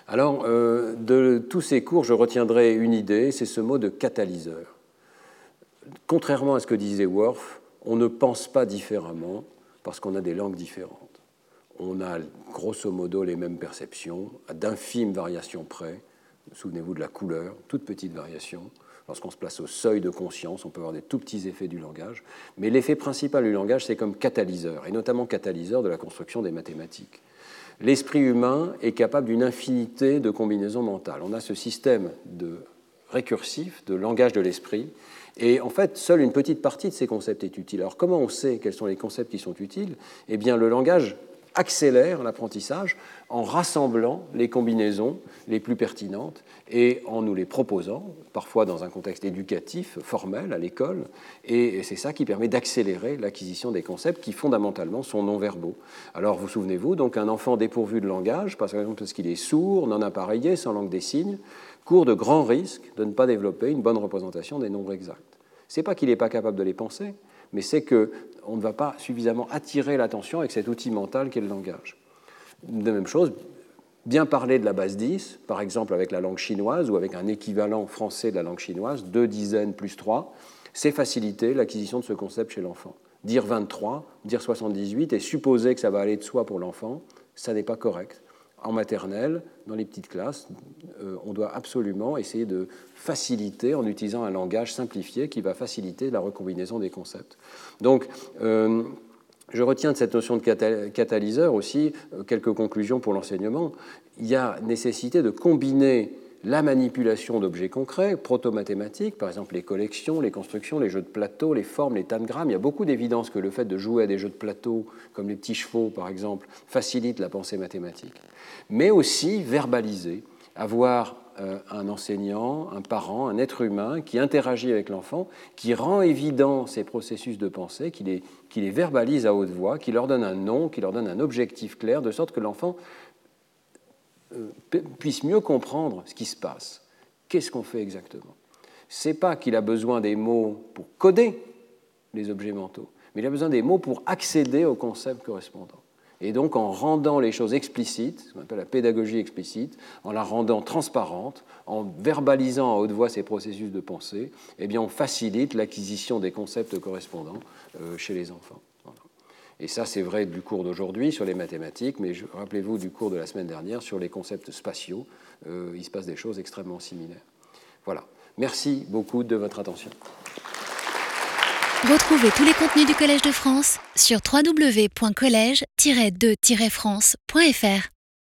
Alors, euh, de tous ces cours, je retiendrai une idée, c'est ce mot de catalyseur. Contrairement à ce que disait Worf, on ne pense pas différemment parce qu'on a des langues différentes. On a grosso modo les mêmes perceptions, à d'infimes variations près. Souvenez-vous de la couleur, toute petite variation. Lorsqu'on se place au seuil de conscience, on peut avoir des tout petits effets du langage. Mais l'effet principal du langage, c'est comme catalyseur, et notamment catalyseur de la construction des mathématiques. L'esprit humain est capable d'une infinité de combinaisons mentales. On a ce système de récursif, de langage de l'esprit, et en fait, seule une petite partie de ces concepts est utile. Alors comment on sait quels sont les concepts qui sont utiles? Eh bien, le langage accélère l'apprentissage en rassemblant les combinaisons les plus pertinentes et en nous les proposant, parfois dans un contexte éducatif, formel, à l'école. Et c'est ça qui permet d'accélérer l'acquisition des concepts qui, fondamentalement, sont non-verbaux. Alors, vous souvenez-vous, donc un enfant dépourvu de langage, par exemple parce qu'il est sourd, non appareillé, sans langue des signes, court de grands risques de ne pas développer une bonne représentation des nombres exacts. Ce n'est pas qu'il n'est pas capable de les penser, mais c'est qu'on ne va pas suffisamment attirer l'attention avec cet outil mental qu'est le langage. De même chose, bien parler de la base 10, par exemple avec la langue chinoise ou avec un équivalent français de la langue chinoise, deux dizaines plus trois, c'est faciliter l'acquisition de ce concept chez l'enfant. Dire 23, dire 78 et supposer que ça va aller de soi pour l'enfant, ça n'est pas correct en maternelle, dans les petites classes, euh, on doit absolument essayer de faciliter en utilisant un langage simplifié qui va faciliter la recombinaison des concepts. Donc, euh, Je retiens de cette notion de catalyseur aussi euh, quelques conclusions pour l'enseignement. Il y a nécessité de combiner la manipulation d'objets concrets, proto-mathématiques, par exemple les collections, les constructions, les jeux de plateau, les formes, les tangrammes. Il y a beaucoup d'évidence que le fait de jouer à des jeux de plateau, comme les petits chevaux par exemple, facilite la pensée mathématique. Mais aussi verbaliser, avoir euh, un enseignant, un parent, un être humain qui interagit avec l'enfant, qui rend évident ces processus de pensée, qui les, qui les verbalise à haute voix, qui leur donne un nom, qui leur donne un objectif clair, de sorte que l'enfant puisse mieux comprendre ce qui se passe. Qu'est-ce qu'on fait exactement? C'est pas qu'il a besoin des mots pour coder les objets mentaux, mais il a besoin des mots pour accéder au concept correspondant. Et donc en rendant les choses explicites, ce qu'on appelle la pédagogie explicite, en la rendant transparente, en verbalisant à haute voix ces processus de pensée, eh bien on facilite l'acquisition des concepts correspondants euh, chez les enfants. Et ça, c'est vrai du cours d'aujourd'hui sur les mathématiques, mais rappelez-vous du cours de la semaine dernière sur les concepts spatiaux. Euh, il se passe des choses extrêmement similaires. Voilà. Merci beaucoup de votre attention. Retrouvez tous les contenus du Collège de France sur www.colège-2-france.fr.